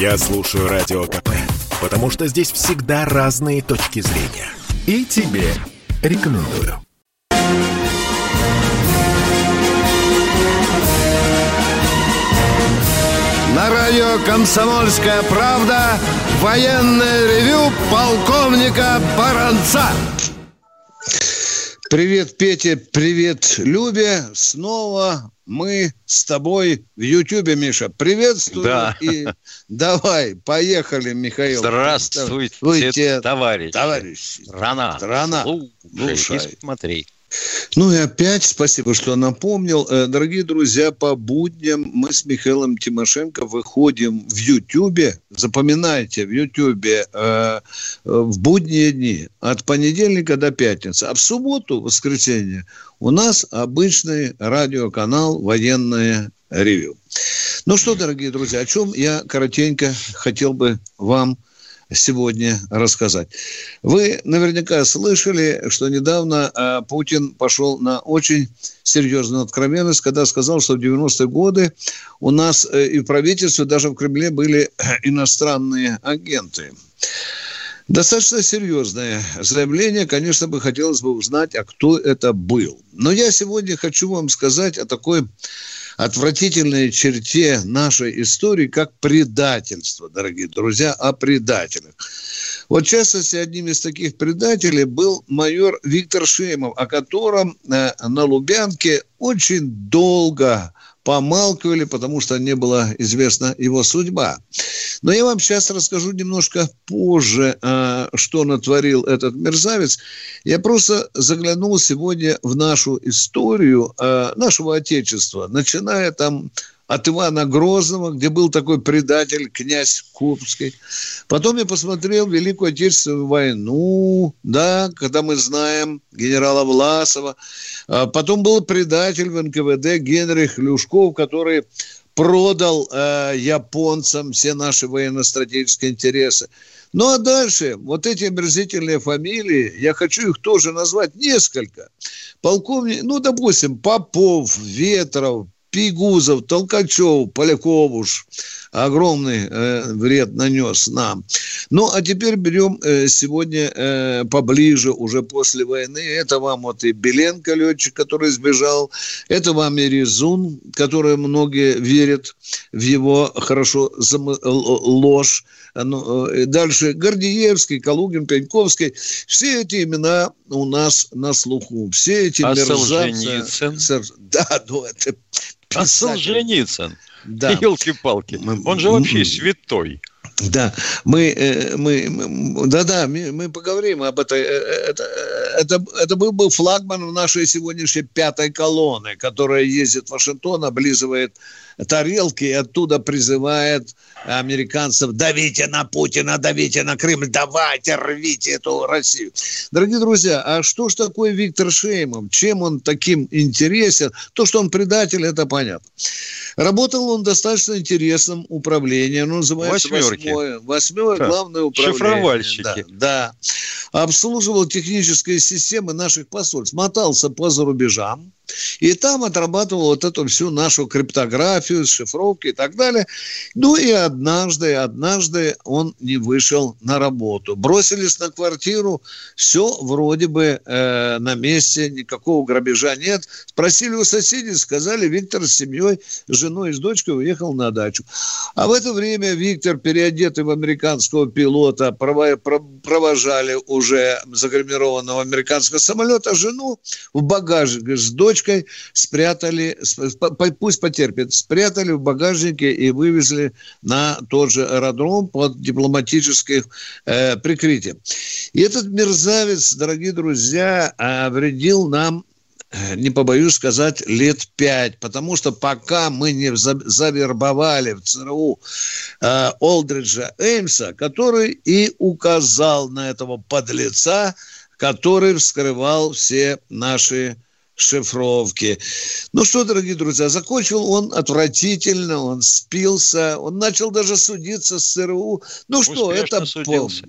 Я слушаю Радио КП, потому что здесь всегда разные точки зрения. И тебе рекомендую. На радио «Комсомольская правда» военное ревю полковника Баранца. Привет, Петя, привет, Любе. Снова мы с тобой в Ютьюбе, Миша. Приветствую. Да. И давай, поехали, Михаил. Здравствуйте, Здравствуйте товарищи. Товарищи. Страна. Страна. Слушай, Слушай. смотри. Ну и опять спасибо, что напомнил. Э, дорогие друзья, по будням мы с Михаилом Тимошенко выходим в Ютьюбе. Запоминайте, в Ютьюбе э, в будние дни от понедельника до пятницы. А в субботу, воскресенье, у нас обычный радиоканал «Военное ревю». Ну что, дорогие друзья, о чем я коротенько хотел бы вам сегодня рассказать. Вы наверняка слышали, что недавно э, Путин пошел на очень серьезную откровенность, когда сказал, что в 90-е годы у нас э, и в правительстве, даже в Кремле были иностранные агенты. Достаточно серьезное заявление. Конечно, бы хотелось бы узнать, а кто это был. Но я сегодня хочу вам сказать о такой отвратительной черте нашей истории, как предательство, дорогие друзья, о предателях. Вот, в частности, одним из таких предателей был майор Виктор Шеймов, о котором э, на Лубянке очень долго помалкивали, потому что не была известна его судьба. Но я вам сейчас расскажу немножко позже, а, что натворил этот мерзавец. Я просто заглянул сегодня в нашу историю а, нашего Отечества, начиная там от Ивана Грозного, где был такой предатель, князь Курбский. Потом я посмотрел Великую Отечественную войну, да, когда мы знаем генерала Власова. А потом был предатель в НКВД Генрих Люшков, который продал э, японцам все наши военно-стратегические интересы. Ну а дальше, вот эти омерзительные фамилии, я хочу их тоже назвать несколько. Полковник, ну, допустим, Попов, Ветров, Пигузов, Толкачев, Поляковуш огромный э, вред нанес нам. Ну, а теперь берем э, сегодня э, поближе, уже после войны. Это вам вот и Беленко, летчик, который сбежал. Это вам и Резун, который многие верят в его хорошо зам... ложь. Ну, э, дальше Гордеевский, Калугин, Пеньковский. Все эти имена у нас на слуху. Все эти а мерзавцы. Солженицын? Да, ну это а Солженицын? Да. Елки-палки. Он же вообще святой. Да, мы, э, мы, да-да, мы, мы поговорим об этой. Э, это, это, это был бы флагман нашей сегодняшней пятой колонны, которая ездит в Вашингтон, облизывает тарелки и оттуда призывает американцев давите на Путина, давите на Кремль, давайте, рвите эту Россию. Дорогие друзья, а что ж такое Виктор Шеймов? Чем он таким интересен? То, что он предатель, это понятно. Работал он достаточно интересным управлением, ну, называется Восьмерки. восьмое, восьмое да. главное управление. Шифровальщики. Да, да. Обслуживал технические системы наших посольств, мотался по зарубежам, и там отрабатывал вот эту всю нашу криптографию, шифровки и так далее. Ну и однажды, однажды он не вышел на работу. Бросились на квартиру, все вроде бы э, на месте, никакого грабежа нет. Спросили у соседей, сказали, Виктор с семьей, с женой и с дочкой уехал на дачу. А в это время Виктор, переодетый в американского пилота, провожали уже загримированного американского самолета жену в багажнике с дочкой дочкой спрятали, пусть потерпит, спрятали в багажнике и вывезли на тот же аэродром под дипломатическим э, прикрытием. И этот мерзавец, дорогие друзья, вредил нам э, не побоюсь сказать, лет пять, потому что пока мы не завербовали в ЦРУ э, Олдриджа Эймса, который и указал на этого подлеца, который вскрывал все наши шифровки. Ну что, дорогие друзья, закончил он отвратительно, он спился, он начал даже судиться с ЦРУ. Ну что, это судился.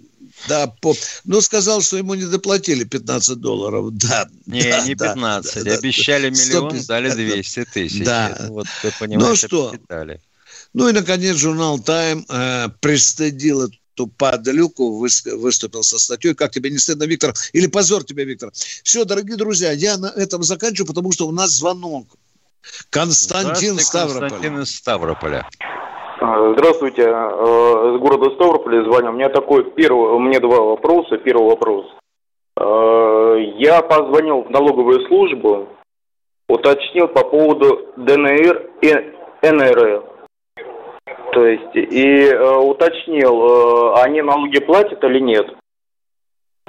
Да, по... ну сказал, что ему не доплатили 15 долларов. Да, не, да, не 15. Да, Обещали да, миллион, 150, дали 200 тысяч. Да. Это, вот, вы понимаете, ну что, посчитали. Ну и, наконец, журнал «Тайм» э, пристыдил эту падлюку, выступил со статьей. Как тебе не стыдно, Виктор? Или позор тебе, Виктор? Все, дорогие друзья, я на этом заканчиваю, потому что у нас звонок. Константин Ставрополь. Константин из Ставрополя. А, здравствуйте, э, с города Ставрополя звоню. У меня такой первый, у меня два вопроса. Первый вопрос. Э, я позвонил в налоговую службу, уточнил по поводу ДНР и НР. То есть, и э, уточнил, они налоги платят или нет.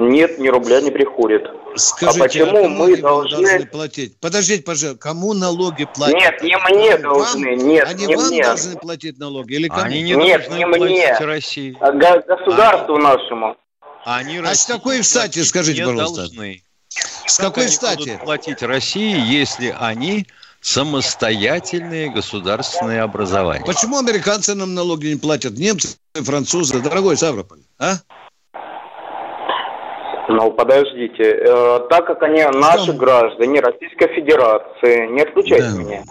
Нет, ни рубля не приходит. Скажите, а почему а мы должны... должны платить? Подождите, пожалуйста, кому налоги платят? Нет, не мне вам? должны, нет, Они не вам мне. должны платить налоги или кому? Они не нет, должны не платить мне. России. А государству а, нашему. Они а с какой стати, скажите, пожалуйста? Должны. С как какой стати? будут платить России, если они самостоятельные государственные образования. Почему американцы нам налоги не платят? Немцы, французы, дорогой Ставрополь, а? Ну, подождите. Э, так как они Что? наши граждане Российской Федерации, не отключайте да. меня.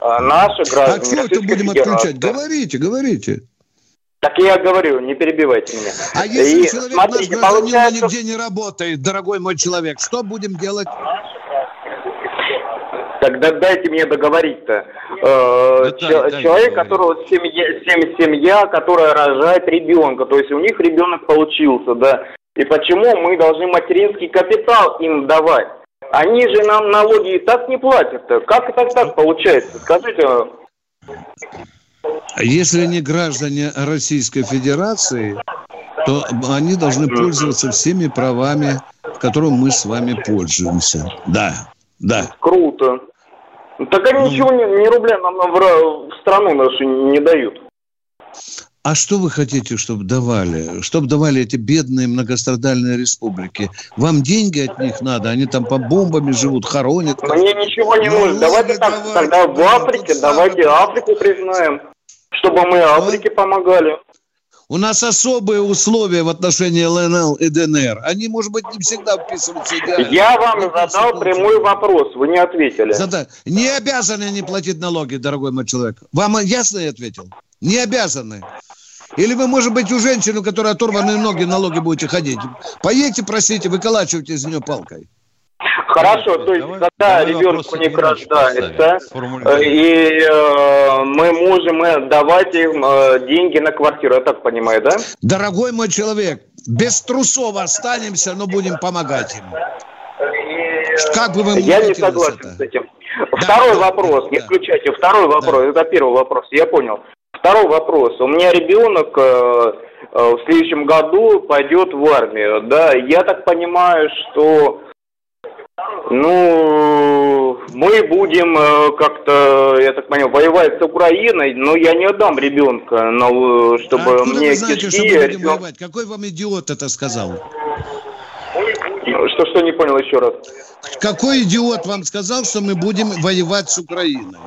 Э, наши граждане А что это будем Федерации. отключать? Говорите, говорите. Так я говорю, не перебивайте меня. А если И, человек смотрите, наш гражданин получается... нигде не работает, дорогой мой человек, что будем делать? Тогда дайте мне договорить-то. Э, да, человек, которого семья, семья, которая рожает ребенка, то есть у них ребенок получился, да, и почему мы должны материнский капитал им давать? Они же нам налоги и так не платят. -то. Как это так получается? Скажите. А если они граждане Российской Федерации, то они должны пользоваться всеми правами, которыми мы с вами пользуемся. Да, да. Круто. Так они ну, ничего, ни, ни рубля нам в, в страну нашу не дают. А что вы хотите, чтобы давали? Чтобы давали эти бедные многострадальные республики? Вам деньги от них надо? Они там по бомбами живут, хоронят. Мне ничего не нужно. Давайте так, давай, тогда в Африке, давайте Африку признаем, чтобы мы Африке помогали. У нас особые условия в отношении ЛНЛ и ДНР. Они, может быть, не всегда вписываются идеально. Я вам задал прямой вопрос, вы не ответили. Зада... Не обязаны они платить налоги, дорогой мой человек. Вам ясно я ответил? Не обязаны. Или вы, может быть, у женщины, у которой оторваны ноги, налоги будете ходить. Поедьте, просите, выколачивайте из нее палкой. Хорошо, то есть, давай, когда давай ребенку не рождается, э, и э, мы можем э, давать им э, деньги на квартиру, я так понимаю, да? Дорогой мой человек, без трусов останемся, но будем помогать им. Как бы вы Я не согласен это? с этим. Второй да, вопрос, да, не включайте. Второй вопрос, да. это первый вопрос, я понял. Второй вопрос. У меня ребенок э, э, в следующем году пойдет в армию. Да, я так понимаю, что ну, мы будем э, как-то, я так понял, воевать с Украиной, но я не отдам ребенка, но, чтобы а мне вы знаете, кишки... что мы будем воевать? Какой вам идиот это сказал? Что, что не понял еще раз? Какой идиот вам сказал, что мы будем воевать с Украиной?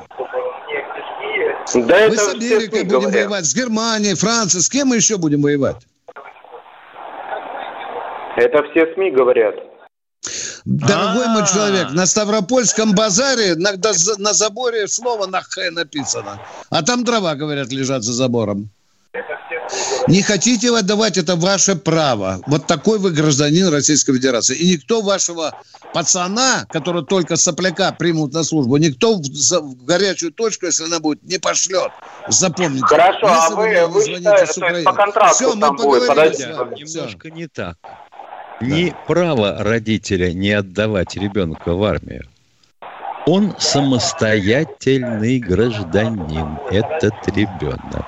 Да мы с Америкой будем говорят. воевать, с Германией, Францией. С кем мы еще будем воевать? Это все СМИ говорят. Дорогой мой а. человек, на Ставропольском базаре на, на заборе слово на Х написано. А там дрова, говорят, лежат за забором. Не хотите отдавать, это ваше право. Вот такой вы гражданин Российской Федерации. И никто вашего пацана, который только сопляка примут на службу, никто в, в горячую точку, если она будет, не пошлет. Запомните. Хорошо, если а вы, вы, вы считаете, что это по контракту Все, мы с вами. Немножко Все. не так. Не право родителя не отдавать ребенка в армию. Он самостоятельный гражданин, этот ребенок.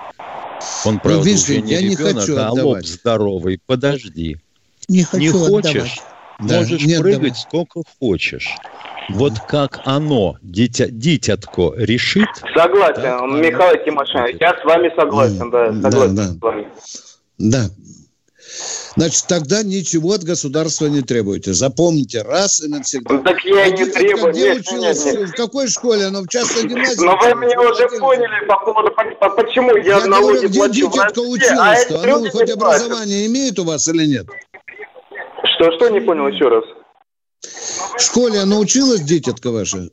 Он, правда, ну, видишь, уже не я ребенок, не хочу а отдавать. лоб здоровый. Подожди. Не, хочу не хочешь, отдавать. можешь да, прыгать отдавать. сколько хочешь. Вот как оно, дитя, дитятко, решит... Согласен, так, Михаил Тимошенко, я с вами согласен, да, согласен да, да. с вами. Да, Значит, тогда ничего от государства не требуете. Запомните раз и навсегда. Ну, так я а не требую. Где нет, училась? Нет, нет. В какой школе? Она в частной гимназии? Но вы меня уже поняли по поводу, почему я, я налоги говорю, где плачу дитятка училась а Она хоть образование имеет у вас или нет? Что, что не понял еще раз? В школе она училась, дитятка ваша?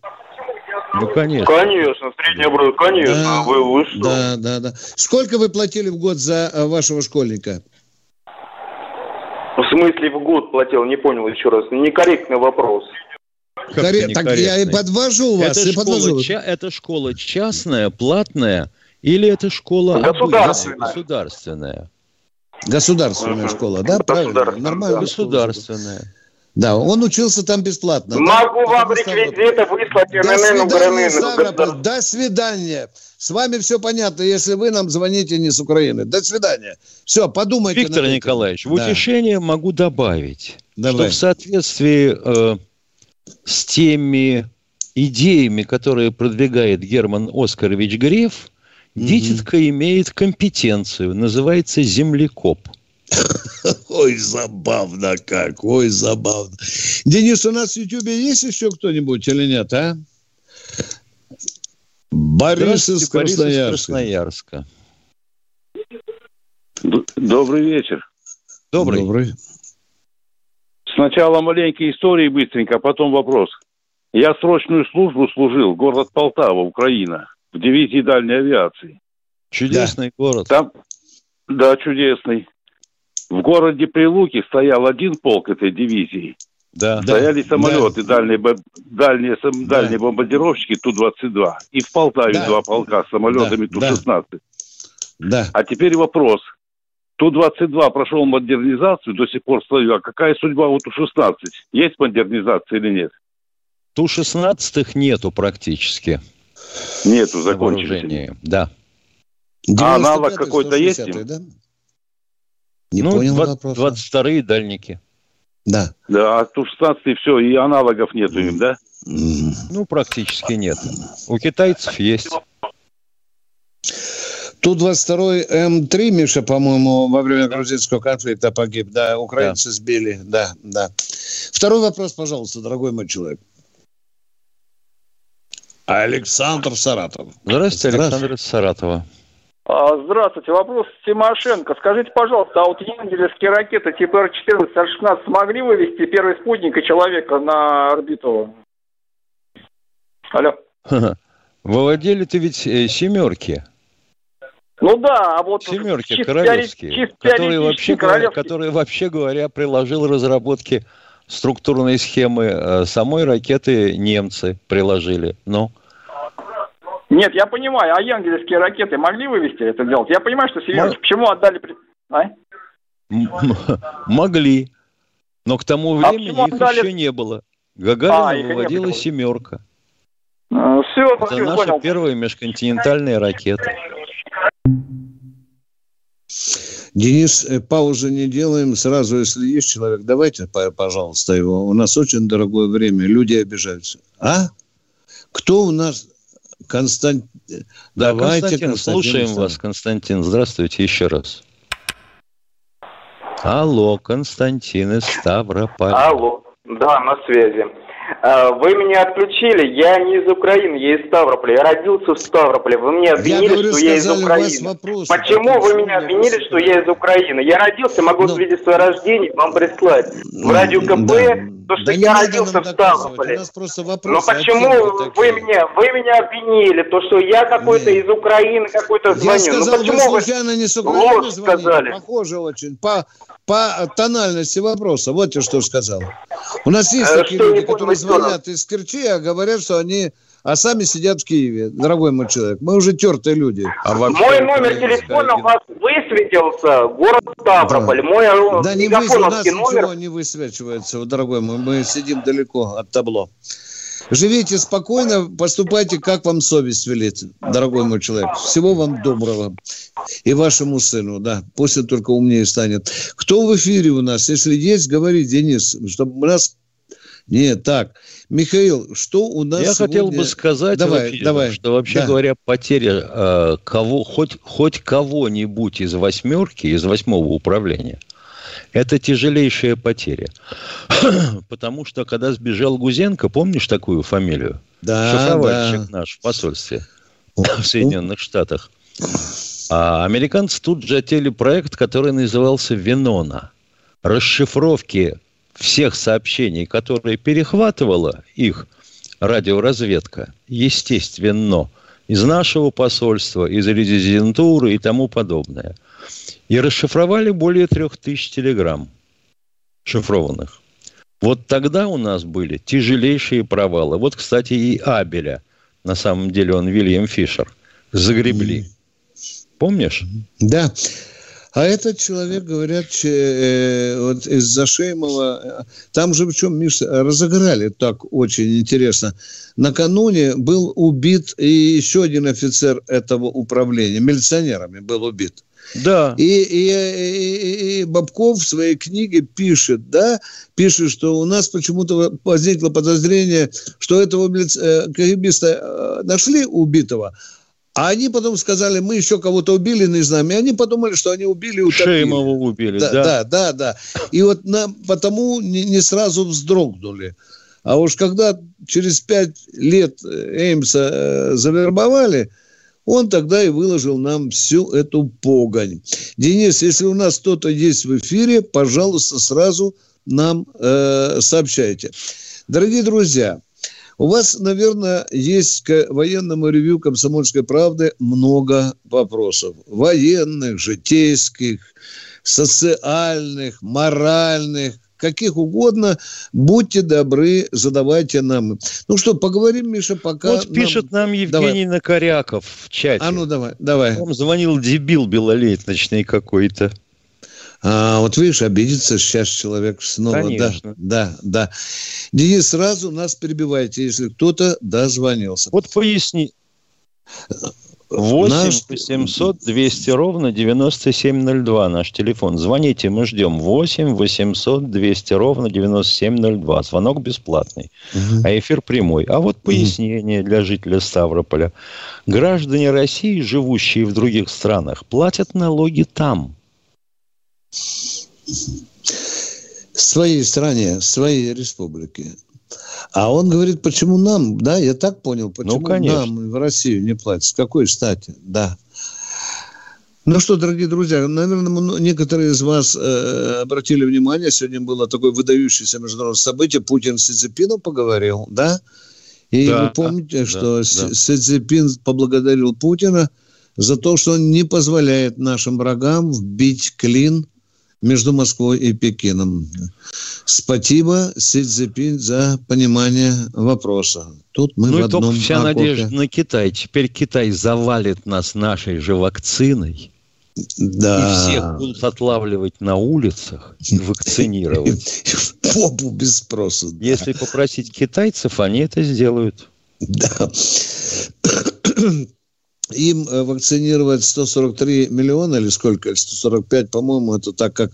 Ну, конечно. Конечно, в среднее образование, конечно. Да, вы, вы что? да, да, да. Сколько вы платили в год за э, вашего школьника? В смысле в год платил? Не понял еще раз. Некорректный вопрос. Коре- Так я и подвожу вас, Это и подвожу. школа, ча- это школа частная, платная, или это школа Государственная. обычная, государственная? Государственная школа, да? Правильно? Государственная, Нормально. да. Государственная. Да, он учился там бесплатно. да? Могу вам Потому что- реквизиты выслать До свидания, Украины. Ставрополь, до свидания. С вами все понятно, если вы нам звоните не с Украины. До свидания. Все, подумайте. Виктор над этим. Николаевич, в Да. утешение могу добавить, Давай. что в соответствии э, с теми идеями, которые продвигает Герман Оскарович Греф, Мгм. дитятка имеет компетенцию, называется землекоп. Ой, забавно как, ой, забавно. Денис, у нас в Ютьюбе есть еще кто-нибудь или нет, а? Борис из Здравствуйте, Борис из Красноярска. Красноярска. Добрый вечер. Добрый. Добрый. Сначала маленькие истории быстренько, а потом вопрос. Я срочную службу служил, город Полтава, Украина, в дивизии дальней авиации. Чудесный город. Там, да, чудесный. В городе Прилуки стоял один полк этой дивизии. Да. Да. Стояли самолеты, дальние, бо- дальние, сам- Да. дальние бомбардировщики Ту-22. И в Полтаве Да. два полка с самолетами Да, Ту-16. Да. А теперь вопрос. Ту-22 прошел модернизацию, до сих пор стою. А какая судьба у Ту-16? Есть модернизация или нет? Ту-16 нету практически Нету, закончились. Да. А аналог 95-й, какой-то есть 160-й, да? Не ну, понял 20 вопроса. 22-е дальники. Да. Да, а Ту-16 все, и аналогов нету им, да? Ну, практически нет. У китайцев есть. Ту-22 М3, Миша, по-моему, во время грузинского конфликта погиб. Да, украинцы сбили. Да, да. Второй вопрос, пожалуйста, дорогой мой человек. Александр Саратов. Здравствуйте, Здравствуйте. Александр из Саратова. А, Здравствуйте. Вопрос Тимошенко. Скажите, пожалуйста, а вот янгелевские ракеты типа Р-14, Р-16 смогли вывести первый спутник и человека на орбиту? Алло. Выводили ты ведь э, семерки. Ну да, а вот... Семерки чисто королевские, чисто которые вообще, королевские. которые вообще говоря приложил разработки структурной схемы э, самой ракеты немцы приложили. Ну, Нет, я понимаю, а янгелевские ракеты могли вывести это делать? Я понимаю, что семерки. Мог- Почему отдали... А? могли. Но к тому А времени почему их отдали- еще не было. Гагарина А, выводила было. семерка. Все, Это наша понял. первая межконтинентальная ракета. Денис, э, паузы не делаем. Сразу, если есть человек, давайте, по- пожалуйста, его. У нас очень дорогое время. Люди обижаются. А? Кто у нас? Константин. Да, Давайте, Константин, Константин слушаем вас. Константин. Здравствуйте еще раз. Алло, Константин из Ставрополя. Алло, да, на связи. А, Вы меня отключили, я не из Украины, я из Ставрополя. Я родился в Ставрополе. Вы меня Я обвинили, говорю, что я из Украины. вопросы. Почему вы меня обвинили, что я из Украины? Я родился, могу Ну. свидетельство о рождении вам прислать. В радио КП, то, что Да я родился в Ставрополе. У нас просто Но вопросы. почему вы меня, вы меня обвинили, то, что я какой-то из Украины какой-то Я звоню? сказал, ну почему вы... случайно не с Украины звоните? сказали? Похоже очень. По, по тональности вопроса. Вот я что сказал. У нас есть Э, такие люди, которые звонят из Керчи, а говорят, что они... А сами сидят в Киеве, дорогой мой человек. Мы уже тертые люди. А вообще Мой номер телефона у вас высветился, город Ставрополь. Мой э, Да не вы, у нас мегафоновский ничего номер. не высвечивается, дорогой мой. Мы сидим далеко от табло. Живите спокойно, поступайте, как вам совесть велит, дорогой мой человек. Всего вам доброго. И вашему сыну, да. Пусть он только умнее станет. Кто в эфире у нас? Если есть, говори, Денис, чтобы у нас... Нет, так. Михаил, что у нас Я хотел сегодня- бы сказать, Давай, в эфире, давай. что вообще Да. говоря, потеря э, кого, хоть, хоть кого-нибудь из восьмерки, из восьмого управления, это тяжелейшая потеря. Потому что, когда сбежал Гузенко, помнишь такую фамилию? Да, Шифровальщик да. наш в посольстве в Соединенных Штатах. А американцы тут же отели проект, который назывался «Венона». Расшифровки всех сообщений, которые перехватывала их радиоразведка, естественно, из нашего посольства, из резидентуры и тому подобное. И расшифровали более трех тысяч телеграмм шифрованных. Вот тогда у нас были тяжелейшие провалы. Вот, кстати, и Абеля, на самом деле он Вильям Фишер, загребли. Помнишь? Да. А этот человек, говорят, э, вот из-за Шеймова, там же в чем, Миша, разыграли так очень интересно. Накануне был убит и еще один офицер этого управления, милиционерами был убит. Да. И, и, и, и Бабков в своей книге пишет, да, пишет, что у нас почему-то возникло подозрение, что этого э, КГБиста э, нашли убитого, а они потом сказали, мы еще кого-то убили, не знаем. И они подумали, что они убили утопили. Шеймова убили, да. Да, да, да. да. И вот нам потому не, не сразу вздрогнули. А уж когда через пять лет Эймса э, завербовали, он тогда и выложил нам всю эту погонь. Денис, если у нас кто-то есть в эфире, пожалуйста, сразу нам э, сообщайте. Дорогие друзья, у вас, наверное, есть к военному ревью «Комсомольской правды» много вопросов. Военных, житейских, социальных, моральных, каких угодно. Будьте добры, задавайте нам. Ну что, поговорим, Миша, пока... Вот нам... пишет нам Евгений давай. Накоряков в чате. А ну давай, давай. Вам звонил дебил белолеточный какой-то. А, вот видишь, обидится сейчас человек снова. Конечно. Да, да, да. Денис, сразу нас перебивайте, если кто-то дозвонился. Вот поясни. 8 наш... 800 200 ровно 9702 наш телефон. Звоните, мы ждем. 8 800 200 ровно 9702. Звонок бесплатный, угу. а эфир прямой. А вот пояснение угу. для жителя Ставрополя. Граждане России, живущие в других странах, платят налоги там. Своей стране, своей республике. А он говорит, почему нам, да, я так понял, ну, почему ну, нам в Россию не платят, с какой стати, да. Ну что, дорогие друзья, наверное, некоторые из вас э, обратили внимание, сегодня было такое выдающееся международное событие, Путин с Цзепином поговорил, да? И да, вы помните, да, что да. Си Цзепин поблагодарил Путина за то, что он не позволяет нашим врагам вбить клин между Москвой и Пекином. Спасибо, Си Цзепин, за понимание вопроса. Тут мы ну в одном только вся окопе. надежда на Китай. Теперь Китай завалит нас нашей же вакциной. Да. И всех будут отлавливать на улицах и вакцинировать. Попу без спроса. Если попросить китайцев, они это сделают. Да им э, вакцинировать 143 миллиона или сколько, 145, по-моему, это так, как,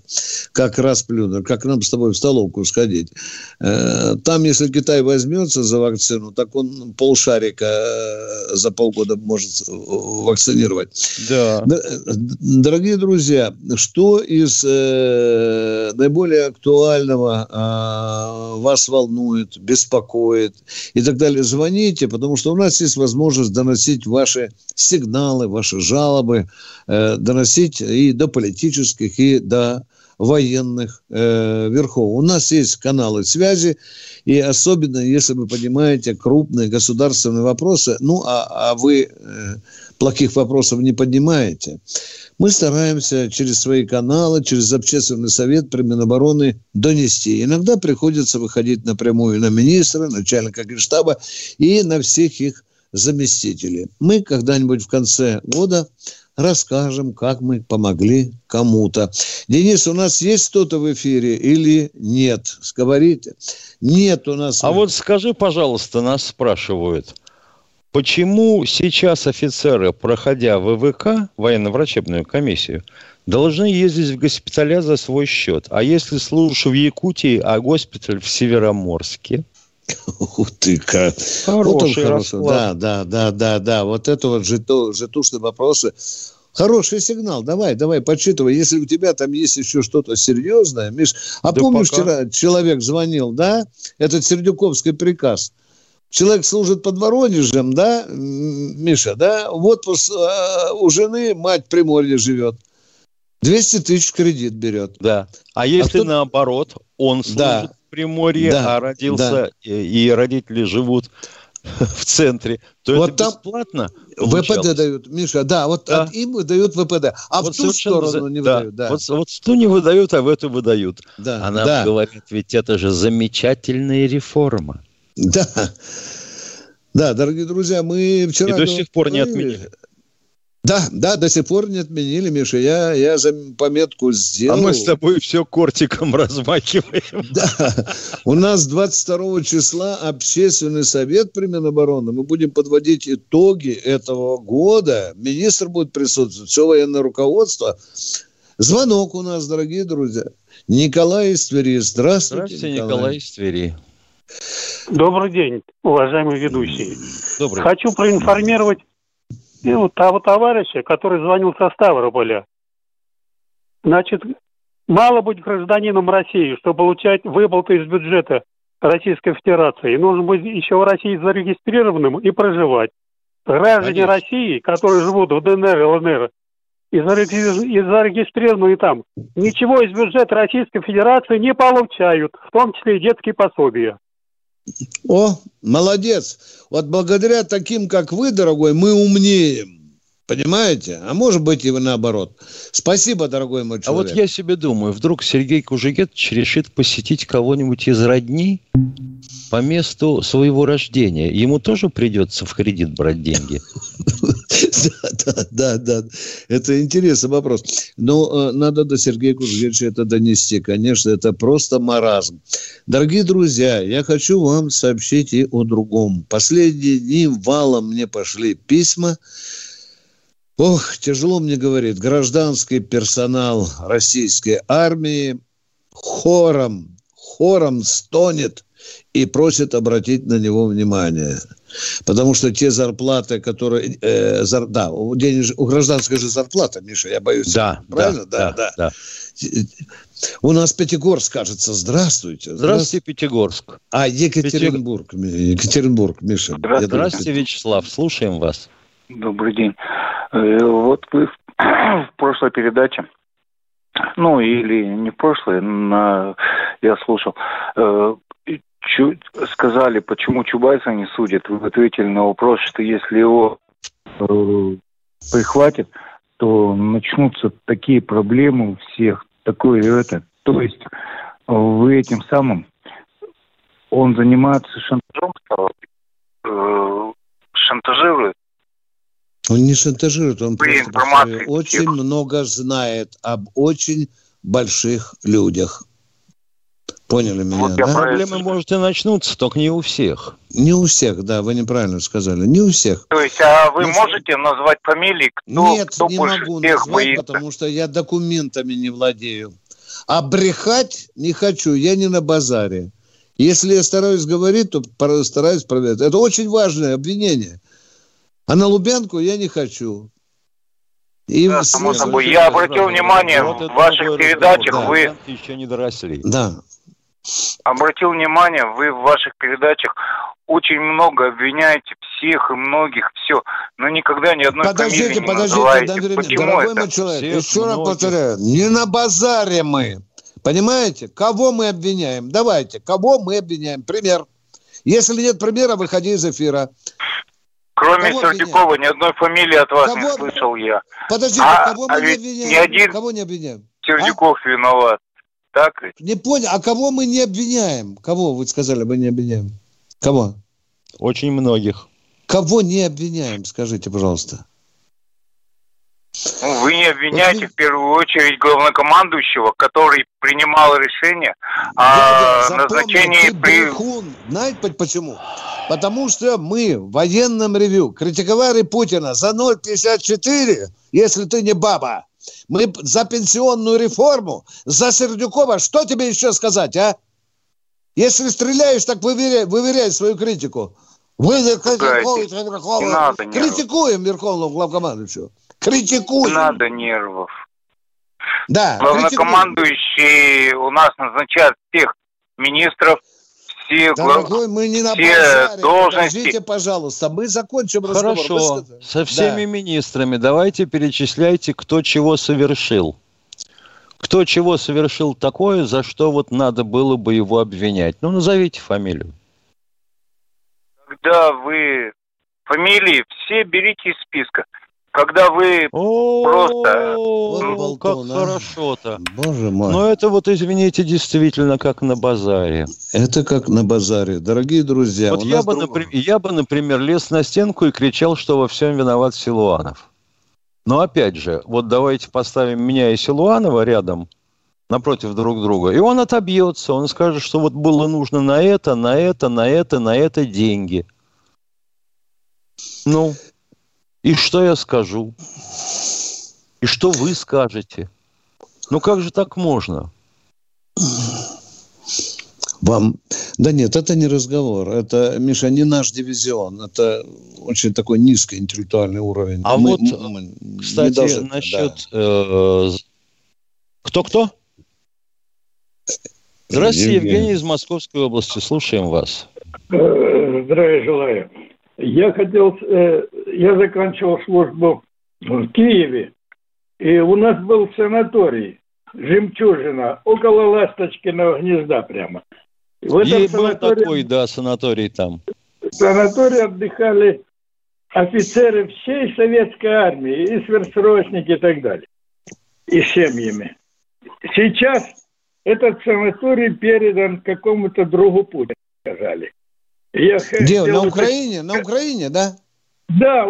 как раз плюнер, как нам с тобой в столовку сходить. Э, там, если Китай возьмется за вакцину, так он полшарика э, за полгода может вакцинировать. Да. Дорогие друзья, что из э, наиболее актуального э, вас волнует, беспокоит и так далее, звоните, потому что у нас есть возможность доносить ваши сигналы, ваши жалобы э, доносить и до политических, и до военных э, верхов. У нас есть каналы связи, и особенно, если вы понимаете крупные государственные вопросы, ну, а, а вы э, плохих вопросов не поднимаете, мы стараемся через свои каналы, через общественный совет при Минобороны донести. Иногда приходится выходить напрямую на министра, начальника генштаба и на всех их заместители. Мы когда-нибудь в конце года расскажем, как мы помогли кому-то. Денис, у нас есть кто-то в эфире или нет? Говорите. Нет у нас... А вот скажи, пожалуйста, нас спрашивают, почему сейчас офицеры, проходя ВВК, военно-врачебную комиссию, должны ездить в госпиталя за свой счет? А если служишь в Якутии, а госпиталь в Североморске – Ух ты, как. Хороший вот Да, да, да, да, да. Вот это вот житу, житушные вопросы. Хороший сигнал. Давай, давай, подсчитывай. Если у тебя там есть еще что-то серьезное, Миш. А да помнишь, пока... вчера человек звонил, да? Этот Сердюковский приказ. Человек служит под Воронежем, да, Миша, да? Вот а, у жены мать Приморье живет. 200 тысяч кредит берет. Да. А если а кто... наоборот, он служит да. Приморье, да, а родился да. и родители живут в центре, то Вот это там бесплатно ВПД дают, Миша, да, вот Да. от им выдают ВПД, а Вот в ту сторону за- не да. выдают, да. Вот, вот в ту не выдают, а в эту выдают. да, А нам да, говорят, ведь это же замечательная реформа. да. Да, дорогие друзья, мы вчера... И до сих пор не отменили. Да, да, до сих пор не отменили, Миша. Я, я за пометку А сделал. мы с тобой все кортиком размахиваем. Да. У нас 22 числа общественный совет при Минобороны. Мы будем подводить итоги этого года. Министр будет присутствовать, все военное руководство. Звонок у нас, дорогие друзья. Николай из Твери. Здравствуйте, Здравствуйте, Николай из Твери. Добрый день, уважаемый ведущий. Добрый. Хочу проинформировать э, вот того товарища, который звонил со Ставрополя. Значит, мало быть гражданином России, чтобы получать выплаты из бюджета Российской Федерации. Нужно быть еще в России зарегистрированным и проживать. Граждане Конечно. России, которые живут в ДНР и ЛНР, и зареги- и зарегистрированные там, ничего из бюджета Российской Федерации не получают, в том числе и детские пособия. О, молодец. Вот благодаря таким, как вы, дорогой, мы умнеем. Понимаете? А может быть и наоборот. Спасибо, дорогой мой А вот человек. я себе думаю, вдруг Сергей Кужегетович решит посетить кого-нибудь из родни по месту своего рождения. Ему тоже придется в кредит брать деньги. Да, да, да. Это интересный вопрос. Но э, надо до Сергея Кузьевича это донести. Конечно, это просто маразм. Дорогие друзья, я хочу вам сообщить и о другом. Последние дни валом мне пошли письма. Ох, тяжело мне говорит. Гражданский персонал российской армии хором, хором стонет и просит обратить на него внимание. Потому что те зарплаты, которые... э, зар- да, у, денеж- у гражданской же зарплата, Миша, я боюсь. Да, Правильно? да, Да, да. У нас Пятигорск, кажется. Здравствуйте. Здравствуйте, Пятигорск. А, Екатеринбург. Екатеринбург, Миша. Думаю, Здравствуйте, Вячеслав. Слушаем вас. Добрый день. Э, Вот вы в прошлой передаче, ну или не в прошлой, на, я слушал, э, чу- сказали, почему Чубайса не судят. Вы ответили на вопрос, что если его э, прихватят, то начнутся такие проблемы у всех, такое это. То есть э, вы этим самым, он занимается шантажом, э, шантажирует Он не шантажирует, он При просто очень всех. много знает об очень больших людях. Поняли меня, Вот да? про- Проблемы, может, и начнутся, только не у всех. Не у всех, да, вы неправильно сказали. Не у всех. То есть, а вы Ну, можете назвать фамилии, кто, Нет, кто не больше могу всех назвать, боится? потому что я документами не владею. А брехать не хочу, я не на базаре. Если я стараюсь говорить, то стараюсь проверять. Это очень важное обвинение. А на Лубянку я не хочу. И Да, само собой. Я обратил внимание, Вот в ваших передачах разговор. вы- еще не доросли. Да. Обратил внимание, вы в ваших передачах очень много обвиняете всех и многих, все, но никогда ни одной Подождите, фамилии не подождите, называете. Дмитрий, Почему дорогой это? мой человек, Всех еще раз повторяю, не на базаре мы. Понимаете? Кого мы обвиняем? Давайте, кого мы обвиняем? Пример. Если нет примера, выходи из эфира. Кроме Кого Сердюкова, ни одной фамилии от вас Кого- не слышал я. Подождите, А- кого мы а не ведь обвиняем? ни один- Кого не обвиняем? Сердюков виноват. Так ведь? Не понял, а кого мы не обвиняем? Кого вы сказали, мы не обвиняем? Кого? Очень многих. Кого не обвиняем, скажите, пожалуйста. Ну, вы не обвиняете Вот вы- в первую очередь главнокомандующего, который принимал решение о Дядя, назначении при... брехун. Знаете по- почему? Потому что мы в военном ревю критиковали Путина за 0,54, если ты не баба. Мы за пенсионную реформу, за Сердюкова. Что тебе еще сказать, а? Если стреляешь, так выверяй, выверяй свою критику. Вы Верховного. Надо, Критикуем Верховного главкомандующего. Критикуем. Не надо нервов. Да. Главнокомандующий у нас назначает всех министров, все. Дорогой, мы не на все должности. Подождите, пожалуйста, мы закончим разговор. Хорошо. Вы. Со всеми Да. министрами давайте перечисляйте, кто чего совершил. Кто чего совершил такое, за что вот надо было бы его обвинять. Ну, назовите фамилию. когда вы фамилии все берите из списка. Когда вы просто... Как хорошо-то. Боже мой. Но это вот, извините, действительно как на базаре. Это как на базаре. Дорогие друзья, Вот я бы, например, я бы, например, лез на стенку и кричал, что во всем виноват Силуанов. Но опять же, вот давайте поставим меня и Силуанова рядом, напротив друг друга, и он отобьется, он скажет, что вот было нужно на это, на это, на это, на это деньги. Ну, и что я скажу? И что вы скажете? Ну как же так можно? Вам... Да нет, это не разговор. Это, Миша, не наш дивизион. Это очень такой низкий интеллектуальный уровень. А Мы- вот, мы не Кстати, должны- насчет... э, з- Кто-кто? Здравствуйте, Евгений. Евгений из Московской области. Слушаем вас. Э, Здравия желаю. Я хотел, э, я заканчивал службу в Киеве, и у нас был санаторий «Жемчужина» около Ласточкиного гнезда прямо. В этом И был такой, да, санаторий там. санатории отдыхали офицеры всей советской армии, и сверхсрочники и так далее, и семьями. Сейчас этот санаторий передан какому-то другу Путина, сказали. Я Где? хотел На Украине? На Украине, да? Да,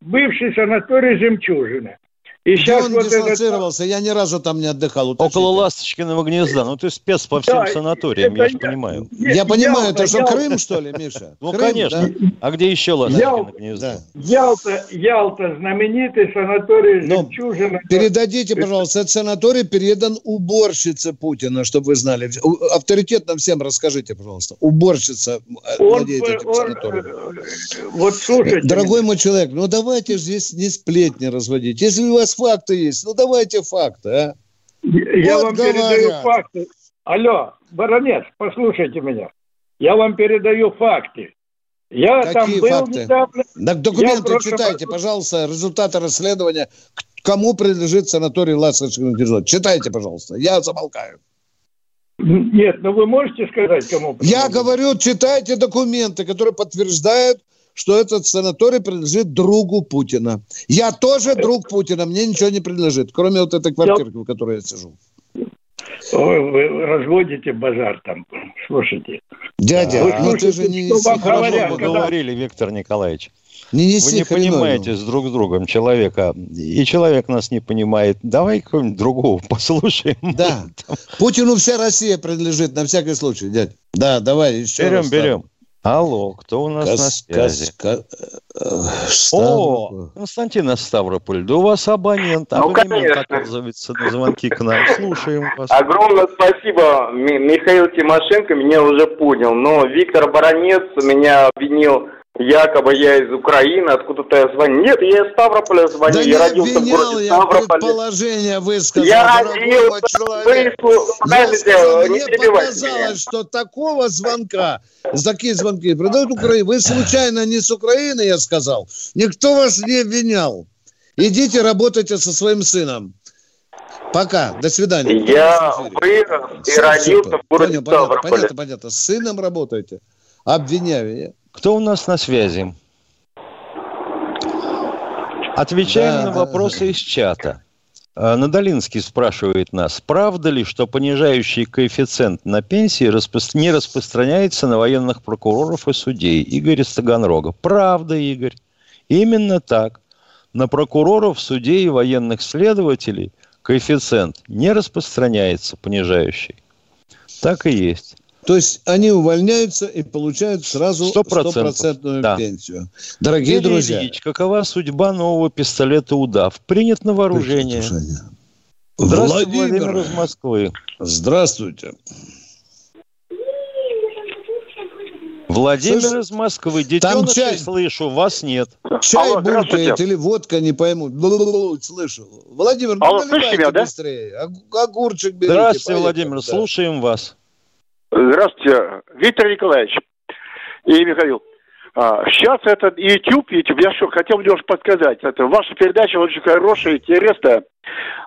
бывший санаторий «Жемчужина». И Где сейчас он вот этот... дислоцировался? Я ни разу там не отдыхал. уточните. Около Ласточкиного гнезда. Ну, ты спец по всем Да, санаториям, я же я- понимаю. Нет, Я понимаю, Ялта, это что, Ялта, Крым, что ли, Миша? Ну, Крым, конечно. да? А где еще Ласточкино Я- гнездо? Да. Ялта, Ялта, знаменитый санаторий Ну, «Жемчужина». Передадите, пожалуйста, этот санаторий передан уборщице Путина, чтобы вы знали. Авторитетно всем расскажите, пожалуйста. Уборщица э, Он, владеет этим он, санаторием. э, вот слушайте. Дорогой мой человек, ну давайте же здесь не сплетни разводить. Если у вас факты есть, ну давайте факты, а. Я Вот вам передаю говорят. факты. Алло, баронец, послушайте меня. Я вам передаю факты. Я Какие там был факты? недавно. Так документы просто- читайте, пожалуйста, результаты расследования. Кому принадлежит санаторий Ласточкиного гнезда? Читайте, пожалуйста. Я замолкаю. Нет, ну вы можете сказать, кому? Я говорю, читайте документы, которые подтверждают, что этот санаторий принадлежит другу Путина. Я тоже друг Путина, мне ничего не принадлежит, кроме вот этой квартирки, в которой я сижу. Ой, вы разводите базар там. Слушайте. Дядя, Вы ну ты слушайте, же не неси вы когда- говорили, Виктор Николаевич. Не Вы неси не хреновину. понимаете с друг с другом человека, и человек нас не понимает. Давай кого-нибудь другого послушаем. Да. Путину вся Россия принадлежит, на всякий случай, дядь. Да, давай еще Берем, раз. берем. Алло, кто у нас на Кас- связи? кас- ка- э, О, Ставрополь. Константин из Ставрополь, да у вас абонент, Ну, абонемент конечно. оказывается на звонки к нам. Слушаем вас. Огромное спасибо. Ми- Михаил Тимошенко меня уже понял. Но Виктор Баранец меня обвинил, якобы я из Украины, откуда-то я звоню. Нет, я из Ставрополя звоню. Да я родился в городе я Ставрополе. предположение высказал, Я родился, мой человек. вы, Я подождите, сказал, не мне перебивайте меня. показалось, что такого звонка, такие звонки продают Украину. Вы случайно не с Украины, я сказал. Никто вас не обвинял. Идите работайте со своим сыном. Пока. До свидания. Я вырос и родился в городе Ставрополе. понятно, понятно. С сыном работаете. Обвиняю. Кто у нас на связи? Отвечаем Да, на да, вопросы да. из чата. А, Надолинский спрашивает нас, правда ли, что понижающий коэффициент на пенсии распро- не распространяется на военных прокуроров и судей? Игорь из Таганрога. Правда, Игорь. Именно так. На прокуроров, судей и военных следователей коэффициент не распространяется понижающий. Так и есть. То есть они увольняются и получают сразу Сто процентов, стопроцентную да. пенсию. Дорогие Юрий друзья. Ильич, какова судьба нового пистолета «Удав»? Принят на вооружение. Здравствуйте, Владимир. Владимир из Москвы. Здравствуйте. Владимир Слышь, из Москвы. там Детенышей чай. слышу, вас нет. Чай Алло, булькает или водка, не пойму. Бл-бл-бл, Слышу. Владимир, ну Алло, наливайте слышите меня, да? быстрее. Ог- Огурчик берите. Здравствуйте, поехали. Владимир, Да. слушаем вас. Здравствуйте, Виктор Николаевич и Михаил. А, сейчас это YouTube, YouTube, я что, хотел немножко подсказать. Это ваша передача очень хорошая, интересная,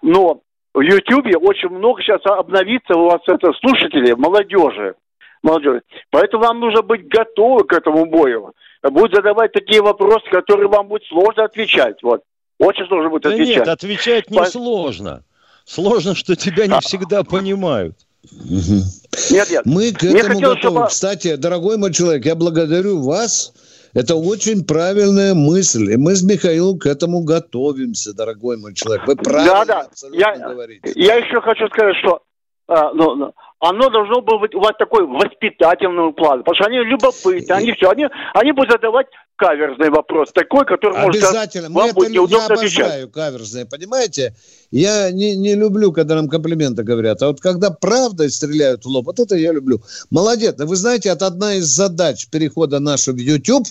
но в YouTube очень много сейчас обновится у вас это слушателей, молодежи. молодежи. Поэтому вам нужно быть готовы к этому бою. Будут задавать такие вопросы, которые вам будет сложно отвечать. Вот. Очень сложно будет Да отвечать. нет, отвечать не По- сложно. Сложно, что тебя не всегда понимают. Нет, нет. Мы к Мне этому хотелось, готовы. чтобы- Кстати, дорогой мой человек, я благодарю вас. Это очень правильная мысль. И мы с Михаилом к этому готовимся, дорогой мой человек. Вы правильно Да, да. абсолютно Я, говорите. я еще хочу сказать, что а, ну, ну, оно должно было быть у вас такой воспитательный план. Потому что они любопытны, они все, они, они будут задавать каверзный вопрос, такой, который может Обязательно. Мы вам это, будет я неудобно отвечать. обожаю каверзные, понимаете? Я не, не люблю, когда нам комплименты говорят. А вот когда правдой стреляют в лоб, вот это я люблю. Молодец. Вы знаете, это одна из задач перехода нашего в YouTube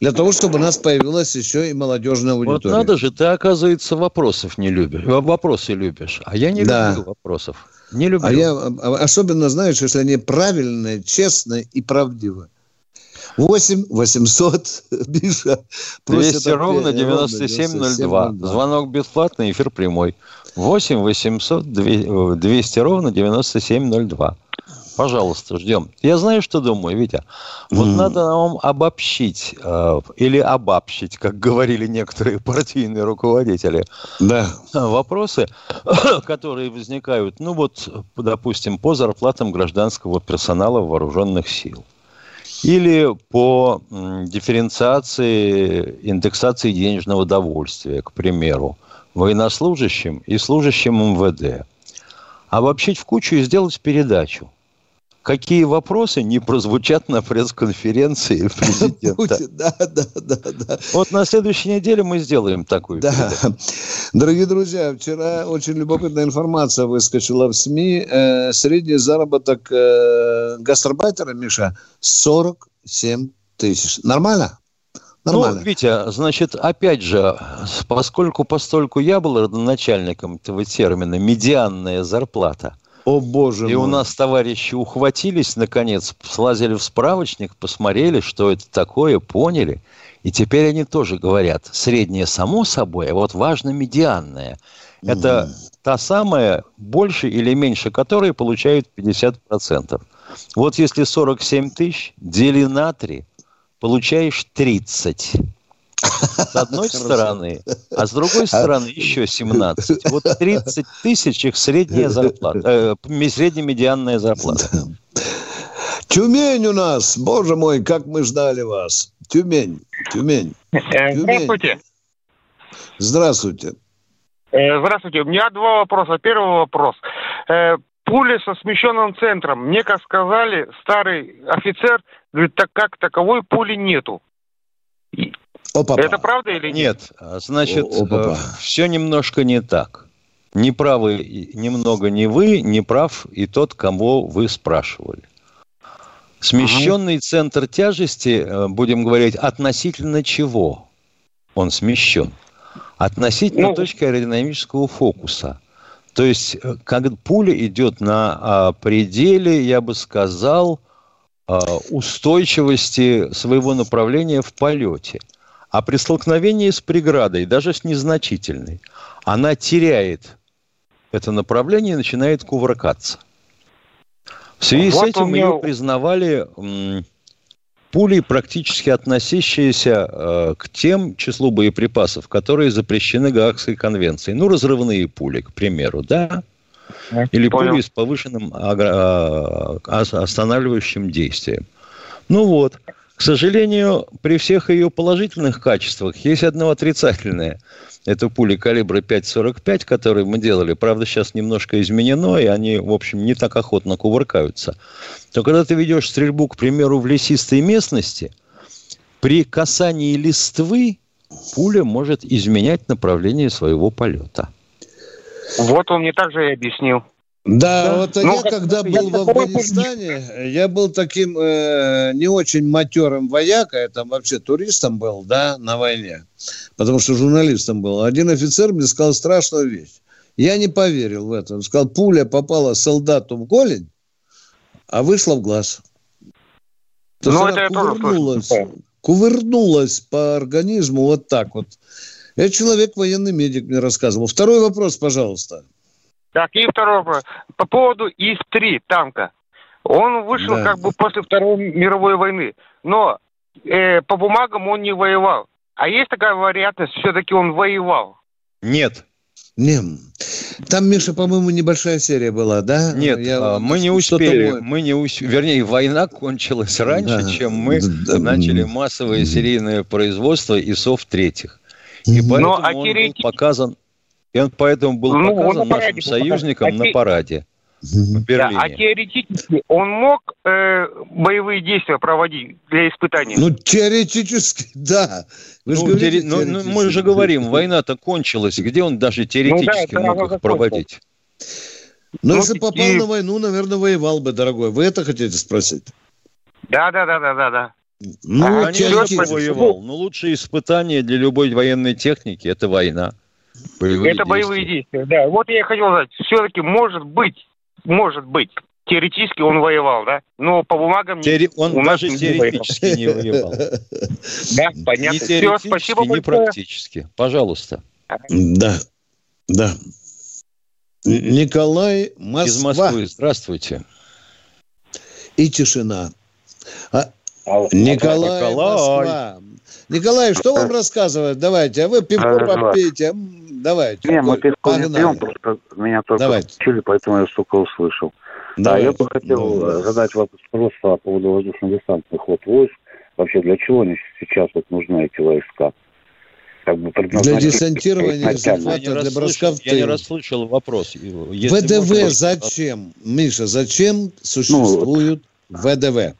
для того, чтобы у нас появилась еще и молодежная Вот аудитория. надо же, ты, оказывается, вопросов не любишь. Во- Вопросы любишь. А я не Да. люблю вопросов. Не люблю. А я а, особенно, знаешь, если они правильные, честные и правдивые. 8 800, Миша, просит 200 ровно ответ- 9702. Звонок бесплатный, эфир прямой. 8 800 200 ровно 9702. Пожалуйста, ждем. Я знаю, что думаю, Витя. Вот Мгм. надо нам обобщить э, или обобщить, как говорили некоторые партийные руководители, Да. вопросы, которые возникают, ну вот, допустим, по зарплатам гражданского персонала вооруженных сил. Или по дифференциации, индексации денежного довольствия, к примеру, военнослужащим и служащим МВД. Обобщить в кучу и сделать передачу. Какие вопросы не прозвучат на пресс-конференции президента? Путин, Да, да, да, да. Вот на следующей неделе мы сделаем такую Да. передачу. Дорогие друзья, вчера очень любопытная информация выскочила в СМИ. Э, средний заработок э, гастарбайтера, Миша, 47 тысяч. Нормально? Нормально. Ну, Витя, значит, опять же, поскольку постольку я был родоначальником этого термина «медианная зарплата», О, боже и у мой. нас товарищи ухватились, наконец, слазили в справочник, посмотрели, что это такое, поняли, и теперь они тоже говорят, среднее само собой, а вот важно медианное. Это та самая, больше или меньше которой получают 50%. Вот если 47 тысяч, дели на 3, получаешь 30. С одной стороны, а с другой стороны еще 17. Вот 30 тысяч их средняя зарплата, э, среднемедианная зарплата. Тюмень у нас. Боже мой, как мы ждали вас. Тюмень, Тюмень. Э, Тюмень. Здравствуйте. Здравствуйте. Э, Здравствуйте. У меня два вопроса. Первый вопрос. Э, Пули со смещенным центром. Мне, как сказали, старый офицер, говорит, так как таковой пули нету. Опа. Это правда или нет? Нет, а, значит, О- опа-па. все немножко не так. Не правы немного не вы, не прав и тот, кого вы спрашивали. Смещенный центр тяжести, э, будем говорить, относительно чего он смещен? Относительно Ну. точки аэродинамического фокуса. То есть, э, как пуля идет на а, пределе, я бы сказал, а, устойчивости своего направления в полете. А при столкновении с преградой, даже с незначительной, она теряет это направление и начинает кувыркаться. В связи с Вот у этим меня- ее признавали м, пулей, практически относящиеся э, к тем числу боеприпасов, которые запрещены Гаагской конвенцией. Ну, разрывные пули, к примеру, да? Или Понял. пули с повышенным а, ос- останавливающим действием. Ну вот, к сожалению, при всех ее положительных качествах есть одно отрицательное. Это пули калибра 5,45, которые мы делали. Правда, сейчас немножко изменено, и они, в общем, не так охотно кувыркаются. Но когда ты ведешь стрельбу, к примеру, в лесистой местности, при касании листвы пуля может изменять направление своего полета. Вот он мне также и объяснил. Да, вот Ну, я как- когда я был в Афганистане, я был таким э, не очень матерым воякой, я там вообще туристом был, да, на войне, потому что журналистом был. Один офицер мне сказал страшную вещь. Я не поверил в это. Он сказал, пуля попала солдату в голень, а вышла в глаз. То Ну, это я тоже кувырнулась, кувырнулась по организму вот так вот. Это человек, военный медик, мне рассказывал. Второй вопрос, пожалуйста. Так, и второй вопрос. По поводу ИС-3 танка. Он вышел Да. как бы после Второй мировой войны. Но э, по бумагам он не воевал. А есть такая вероятность, все-таки он воевал. Нет, Не. Там, Миша, по-моему, небольшая серия была, да? нет, Я- а, мы не успели, мы не ус- вернее, война кончилась раньше, Да. чем мы Да, начали массовое серийное производство ИСов третьих. И поэтому Ну, а он был теоретически- показан, и он поэтому был Ну, показан на нашим параде союзникам. А на параде в Берлине. Да, а теоретически он мог э, боевые действия проводить для испытаний? Ну, теоретически, да. Вы же Ну, говорите, теоре- ну, ну, мы же говорим, война-то кончилась, где он даже теоретически да, мог их проводить? Ну, Ну, если и- попал на войну, наверное, воевал бы, дорогой. Вы это хотите спросить? Да, да, да, да, да, да. Ну, А, Конечно, теоретически. воевал. Но лучшее испытание для любой военной техники – это война. Боевые Это боевые действия, да. Вот я и хотел сказать, все-таки может быть, может быть, теоретически он воевал, да? Но по бумагам... не- Теоре- Он у нас даже не теоретически не воевал. Да, понятно. Ни Все, спасибо большое. практически. Пожалуйста. Да, да. Николай, Москва. Из Москвы. Здравствуйте. И тишина. А-. Николай, Николай. Москва. Николай, что вам рассказывает? Давайте, а вы пивко попейте. М, Давайте. Не, мы пивко не пьем, просто меня только Давайте. включили, поэтому я столько услышал. Да, Давайте. я бы хотел Давайте. э, задать вопрос по поводу воздушно-десантных вот войск. Вообще, для чего они сейчас вот нужны, эти войска? Как бы Для десантирования, изначально. Я не, захвата, для броска расслышал, в я не расслышал вопрос. Если ВДВ можно, зачем? Миша, зачем существуют ВДВ?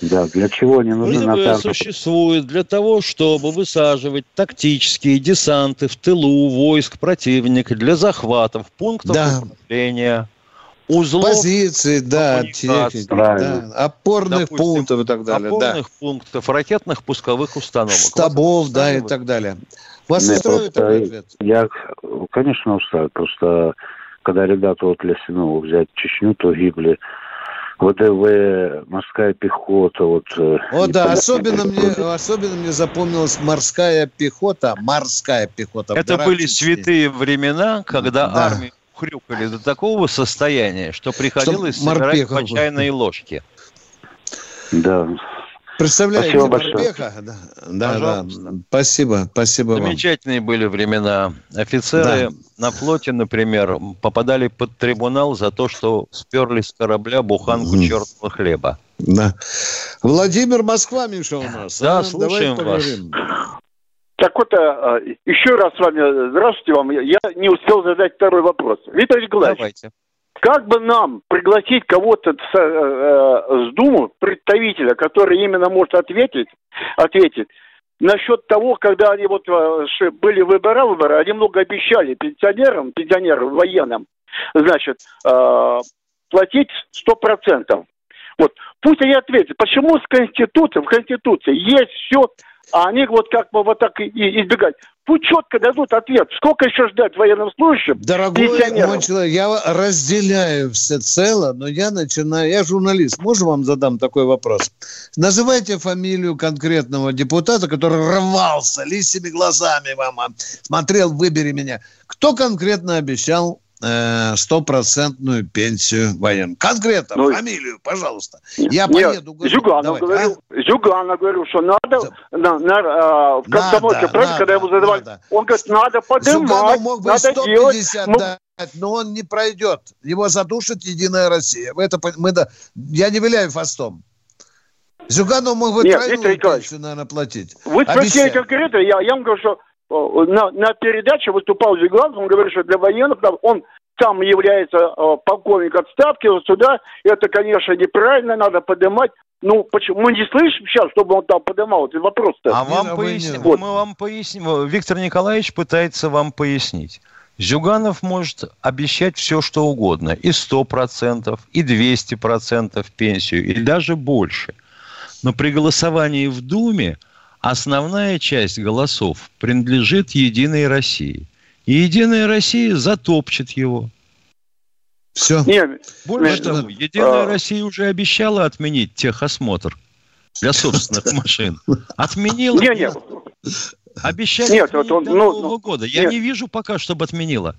Да, для чего они нужны танках? существует для того, чтобы высаживать тактические десанты в тылу войск противника для захватов пунктов Да. управления, узлов, Позиции, да, техники, да, опорных Допустим, пунктов и так далее, да. опорных пунктов, ракетных пусковых установок. штабов, да, и так далее. Вас Не, устроит просто такой ответ? Я, конечно, устал. Просто когда ребята вот для ну, взять Чечню, то гибли. ВДВ, морская пехота, вот. э, О, да, особенно мне, особенно мне запомнилась морская пехота, морская пехота. Это были святые времена, когда Да. армию хрюкали до такого состояния, что приходилось Чтоб собирать по чайной ложке. Да. Представляете, Спасибо большое. Да, да, да. Спасибо, спасибо вам. Замечательные были времена. Офицеры Да. на флоте, например, попадали под трибунал за то, что сперли с корабля буханку Мгм. черного хлеба. Да. Владимир Москва, Миша, у нас. Да, а? слушаем вас. Так вот, а, еще раз с вами здравствуйте вам. Я я не успел задать второй вопрос. Виктор Николаевич, Давайте. Как бы нам пригласить кого-то с, э, э, с Думу, представителя, который именно может ответить, ответить насчет того, когда они вот э, были выбора, выборы, они много обещали пенсионерам, пенсионерам, военным, значит, э, платить сто процентов. Вот пусть они ответят, почему с Конституцией, в Конституции есть все, а они вот как бы вот так и избегать. Пусть четко дадут ответ, сколько еще ждать военным служащим, Дорогой мой человек, я разделяю всецело, но я начинаю... Я журналист. Можно вам задам такой вопрос? Называйте фамилию конкретного депутата, который рвался лисими глазами вам, а, смотрел «Выбери меня». Кто конкретно обещал стопроцентную пенсию военным? Конкретно, Ну, фамилию, пожалуйста. Я Нет, поеду. говорю. Зюганов Давайте, говорил, а? Зюганов говорил, что надо, За- на, на, а, в Надо, правде, когда ему задавали, надо. он говорит, надо Зюганов поднимать, мог бы надо 150 делать. Ну, дать, но он не пройдет. Его задушит Единая Россия. Это, мы, да, я не виляю фастом. Зюганов мог бы Нет, тройную пенсию, наверное, платить. Вы спросили Обещаю. конкретно, я, я вам говорю, что на, на передаче выступал Зюганов, он говорит, что для военных, да, он сам является э, полковник отставки, вот сюда, это, конечно, неправильно, надо поднимать. Ну, почему? Мы не слышим сейчас, чтобы он там поднимал этот вопрос-то. А вам поясним, не- мы вам поясним. Виктор Николаевич пытается вам пояснить. Зюганов может обещать все, что угодно. И 100%, и 200% пенсию, и даже больше. Но при голосовании в Думе основная часть голосов принадлежит Единой России. И Единая Россия затопчет его. Все. Не, Больше Нет, того, ну, Единая а- Россия уже обещала отменить техосмотр для собственных машин. Отменила. не, не, Обещали Нет, вот он, до ну, Нового ну, года. Я нет. не вижу пока, чтобы отменила.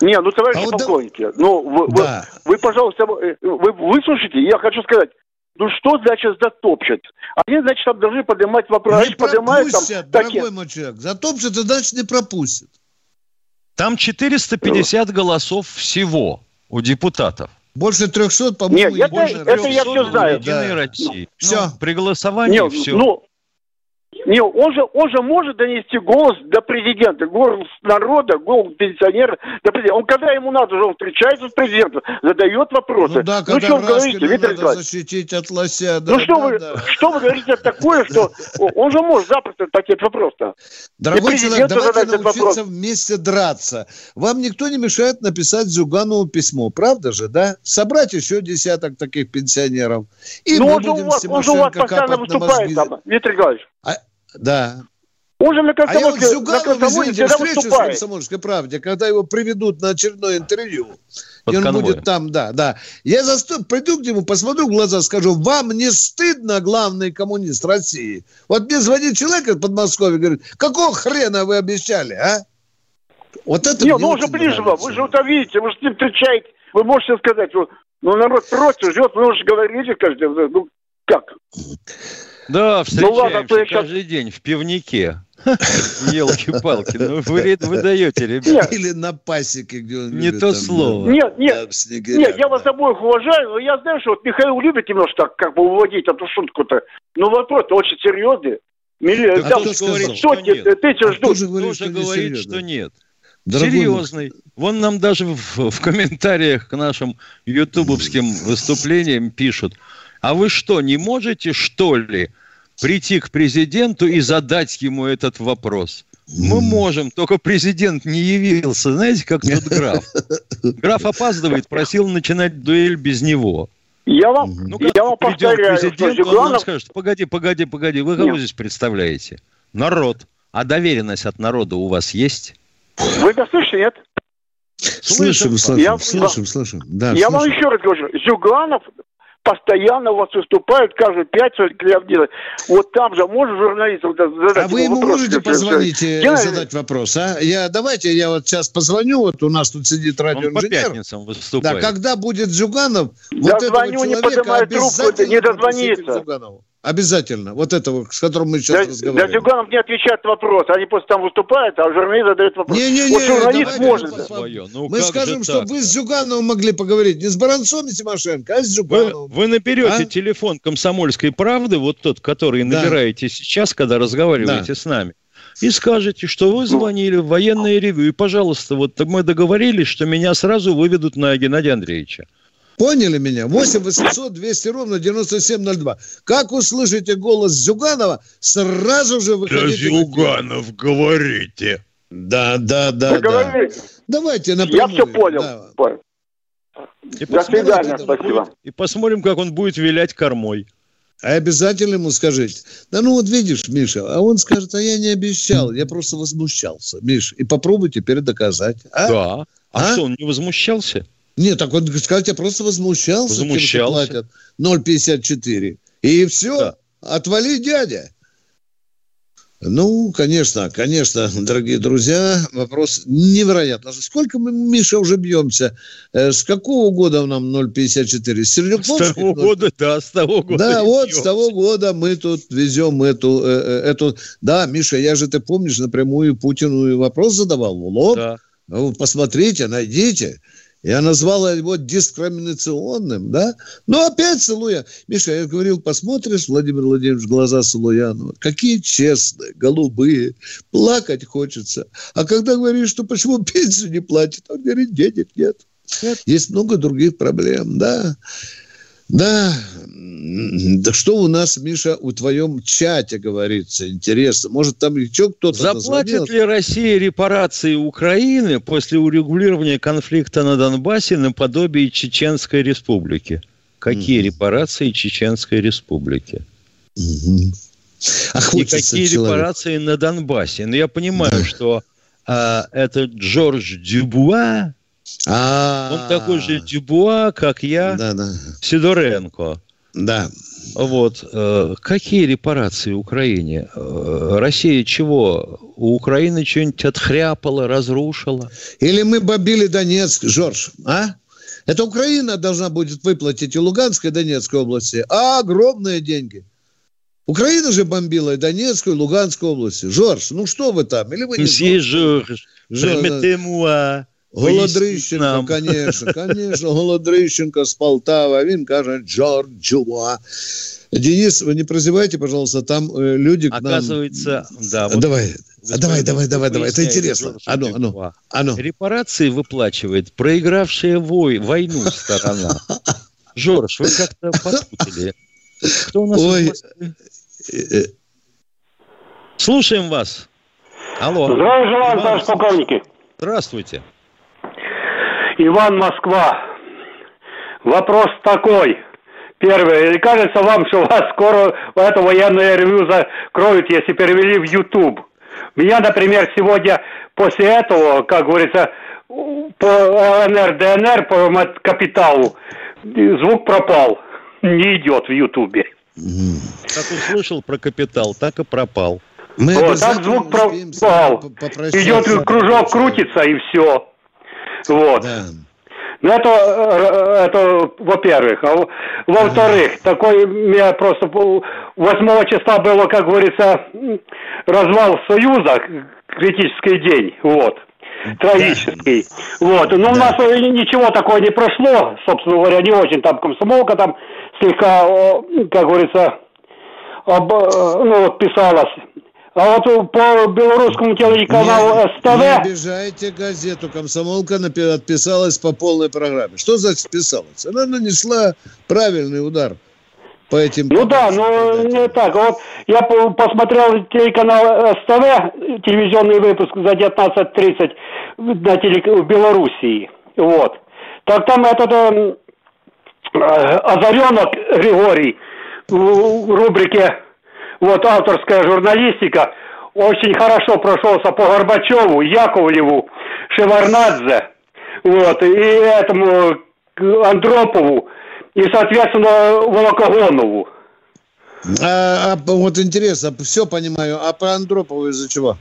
Не, ну, товарищи А вот да- полковники, ну, вы, вы- Да. вы, пожалуйста, э, вы выслушайте, я хочу сказать, ну, что значит затопчать? Они, значит, там должны поднимать вопрос. Не поднимают там пропустят, такие... дорогой мой человек. Затопчет, значит не пропустят. Там 450 голосов всего у депутатов. Больше 300, по-моему, Нет, это- больше это я всё знаю. Да. России. Всё. Ну, при голосовании Не, все. ну, не, он же, он же может донести голос до президента, голос народа, голос пенсионера до президента. Он когда ему надо, он встречается с президентом, задает вопросы. Ну да, когда что вы говорите, Виктор Николаевич? защитить от лося. Да, Ну что да, вы, да. что вы говорите такое, что он же может запросто такие вопросы. Дорогой человек, давайте научиться вопрос. вместе драться. Вам никто не мешает написать Зюганову письмо, правда же, да? Собрать еще десяток таких пенсионеров. И Ну мы он же у будем вас, он же у вас постоянно выступает там, Виктор Николаевич. А, да. Он же на А я вот комсомольской, с на комсомольской извините, всегда встречусь в выступает. «Комсомольской правде», когда его приведут на очередное интервью. Под и он конвоем. будет там, да, да. Я заступ, приду к нему, посмотрю в глаза, скажу, вам не стыдно, главный коммунист России? Вот мне звонит человек из Подмосковья, говорит, какого хрена вы обещали, а? Вот это Не, мне ну он же очень ближе вам, вы же это видите, вы же с ним встречаете, вы можете сказать, что ну народ против ждет, вы уже говорите каждый, ну как? Да, Ну ладно, встречаемся щас- каждый день в пивнике. Елки-палки, ну вы, вы даете, ребят. Или на пасеке, где он Не любит то там, слово. Нет, нет, снегиря, нет, я да. вас обоих уважаю, но я знаю, что вот Михаил любит немножко так как бы уводить эту шутку-то, но вопрос очень серьезный. Милли- Так там кто сказал? говорит, что нет? тысяч А кто ждут. же говорит, Тоже что говорит, что нет. Дорогой мой, Серьезный. Вон нам даже в, в комментариях к нашим ютубовским выступлениям пишут. А вы что, не можете, что ли, прийти к президенту и задать ему этот вопрос? Мы можем, только президент не явился. Знаете, как тут граф? Граф опаздывает, просил начинать дуэль без него. Я вам, Ну, я вам повторяю, что президент, он нам Зюганов... скажет, погоди, погоди, погоди, вы кого Нет. здесь представляете? Народ. А доверенность от народа у вас есть? Вы меня слышите, нет? Слышим, слышим, Я- слышим, слышим. Да, Я вам слышим. еще раз говорю, Зюганов постоянно у вас выступает, каждые пять делает. Вот там же можно журналистам задать А вы ему вопрос, можете позвонить и Я- задать вопрос, а? Я, давайте я вот сейчас позвоню, вот у нас тут сидит Он по радиоинженер. пятницам Да, выступает. когда будет Зюганов, Да вот этого звоню, не человека поднимает трубку, обязательно не дозвонится. Обязательно. Вот этого, с которым мы сейчас Да, да разговариваем. Зюганов не отвечает на вопрос. Они просто там выступают, а журналист задает вопрос. Не-не-не, вот журналист может. Свое. Ну, Мы скажем, же что вы с Зюгановым могли поговорить не с Баранцом и Тимошенко, а с Вы, Зюгановым. вы наберете А? телефон комсомольской правды, вот тот, который Да. набираете сейчас, когда разговариваете Да. с нами, и скажете, что вы звонили в военное ревю, и, пожалуйста, вот мы договорились, что меня сразу выведут на Геннадия Андреевича. Поняли меня? 8 800 200 ровно 9702. Как услышите голос Зюганова, сразу же выходите. в эфир. говорите. Да, да, да, Вы да. говорите. Давайте Я напрямую. все понял. Да. Понял. И До свидания, спасибо. И посмотрим, как он будет вилять кормой. А обязательно ему скажите. Да ну вот видишь, Миша, а он скажет, а я не обещал, я просто возмущался. Миш, и попробуй теперь доказать. А? Да. А, А? что, он не возмущался? Нет, так он сказать, я просто возмущался. тем, Возмущался. платят 0,54. И все, Да. отвали, дядя. Ну, конечно, конечно, дорогие друзья, вопрос невероятно. Сколько мы, Миша, уже бьемся? Э, С какого года нам 0,54? С С Сердюковских? того года, да, с того года. Да, вот с бьемся. того года мы тут везем эту, э, э, эту... Да, Миша, я же, ты помнишь, напрямую Путину вопрос задавал в лоб. Да. Ну, посмотрите, найдите. Я назвал его дискриминационным, да? Но опять Салуя. Миша, я говорил, посмотришь, Владимир Владимирович, глаза Салуянова. Какие честные, голубые. Плакать хочется. А когда говоришь, что почему пенсию не платят, он говорит, денег нет. Есть много других проблем, да. Да, да что у нас, Миша, у твоем чате говорится, интересно. Может, там еще кто-то Заплатит назвонил? ли Россия репарации Украины после урегулирования конфликта на Донбассе наподобие Чеченской республики? Какие Мгм. репарации Чеченской республики? А И какие человеку. репарации на Донбассе? Но я понимаю, что а, это Джордж Дюбуа, А, он такой же Дюбуа, как я, Да, да. Сидоренко. Да. Вот. Э, какие репарации Украине? Э, Россия чего? У Украины что-нибудь отхряпала, разрушила? Или мы бомбили Донецк, Жорж, а? Это Украина должна будет выплатить и Луганской, и Донецкой области а огромные деньги. Украина же бомбила и Донецкую, и Луганскую области. Жорж, ну что вы там? Или вы не Жорж, permettez-moi. Голодрищенко, конечно, конечно, Голодрищенко с Полтавы, а він каже Джорджуа. Денис, вы не прозевайте, пожалуйста, там э, люди к нам... Оказывается, да. Вот давай, давай, давай, давай, давай, это интересно. Оно, оно, оно. Репарации выплачивает проигравшая вой, войну сторона. Жорж, вы как-то подпутали. Кто у нас? Ой. Слушаем вас. Алло. Здравия желаю, товарищ полковники. Здравствуйте. Иван Москва. Вопрос такой. Первое. Или кажется вам, что вас скоро это военное ревью закроют, если перевели в YouTube? Меня, например, сегодня после этого, как говорится, по ЛНР, ДНР, по капиталу, звук пропал. Не идет в Ютубе. Как услышал про капитал, так и пропал. Мы вот, так звук пропал. Идет кружок, крутится и все. Вот. Да. Ну, это, э, это во-первых. А во-вторых, такой, меня просто 8 числа было, как говорится, развал Союза, критический день, вот, трагический. Да. Вот, но да. у нас ничего такого не прошло, собственно говоря, не очень, там комсомолка там слегка, как говорится, об, э, ну, писалась. А вот по белорусскому телеканалу не, СТВ... Не обижайте газету. Комсомолка отписалась по полной программе. Что значит отписалась? Она нанесла правильный удар по этим... Ну да, но не так. Вот я посмотрел телеканал СТВ, телевизионный выпуск за 19.30 на телек... в Белоруссии. Вот. Так там этот э, Озаренок Григорий в рубрике вот авторская журналистика, очень хорошо прошелся по Горбачеву, Яковлеву, Шеварнадзе, вот, и этому Андропову, и, соответственно, Волокогонову. А, а вот интересно, все понимаю, а про Андропову из-за чего?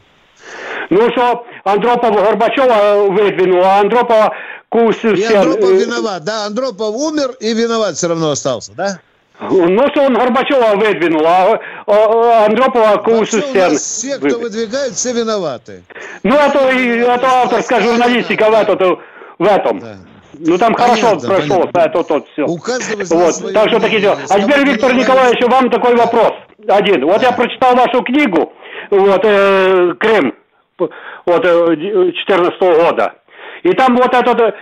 Ну, что Андропова Горбачева выдвинул, а Андропова Кусин... И Андропов виноват, да? Андропов умер и виноват все равно остался, да? Ну, что он Горбачева выдвинул, а, а Андропова Каусустян. Все, кто выдвигает, все виноваты. Ну, это, это авторская журналистика в, эту, в этом. Да. Ну, там понятно, хорошо прошел, понятно. это вот все. У каждого из вот. Так что такие дела. А теперь, Виктор Николаевич, вам такой вопрос. Один. Вот да. я прочитал вашу книгу, вот, э, Крым, вот, э, 14 года. И там вот этот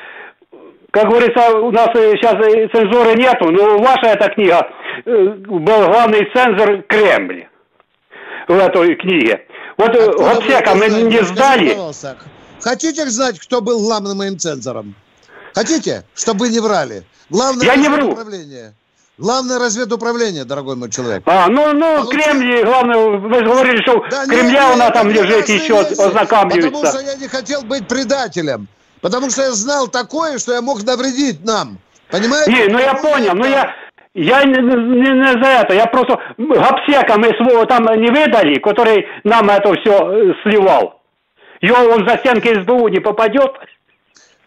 как говорится, у нас сейчас цензуры нету, но ваша эта книга, э, был главный цензор Кремль в этой книге. Вот э, Откуда Гопсека мы не сдали. Хотите знать, кто был главным моим цензором? Хотите, чтобы вы не врали? Главное Я не вру. Управление. Главное разведуправление, дорогой мой человек. А, ну, ну, Получил... Кремль, главное, вы говорили, что да Кремля нет, у нас там лежит еще ознакомливается. Потому что я не хотел быть предателем. Потому что я знал такое, что я мог навредить нам. Понимаете? Не, ну я понял, ну я... Я не, не, не за это, я просто гопсека мы своего там не выдали, который нам это все э, сливал. И он за стенки СБУ не попадет.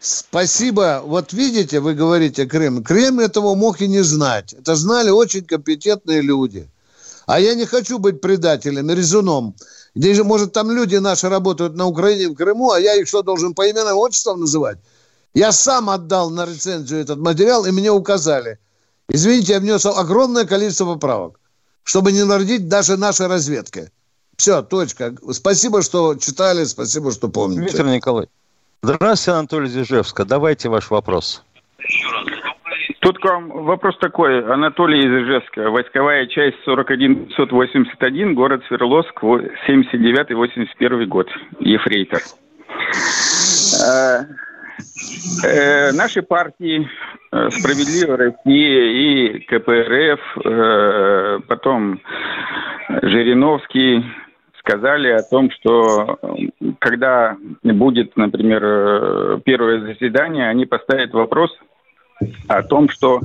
Спасибо. Вот видите, вы говорите Крым. Крым этого мог и не знать. Это знали очень компетентные люди. А я не хочу быть предателем, резуном. Где же, может, там люди наши работают на Украине, в Крыму, а я их что, должен по именам отчествам называть? Я сам отдал на рецензию этот материал, и мне указали. Извините, я внес огромное количество поправок, чтобы не навредить даже нашей разведке. Все, точка. Спасибо, что читали, спасибо, что помните. Виктор Николаевич. Здравствуйте, Анатолий Зижевска. Давайте ваш вопрос. Тут к вам вопрос такой. Анатолий из Ижевска. Войсковая часть 41581, город Свердловск, 79-81 год. Ефрейтор. Э, э, наши партии э, «Справедливая Россия» и КПРФ, потом Жириновский сказали о том, что когда будет, например, первое заседание, они поставят вопрос – о том, что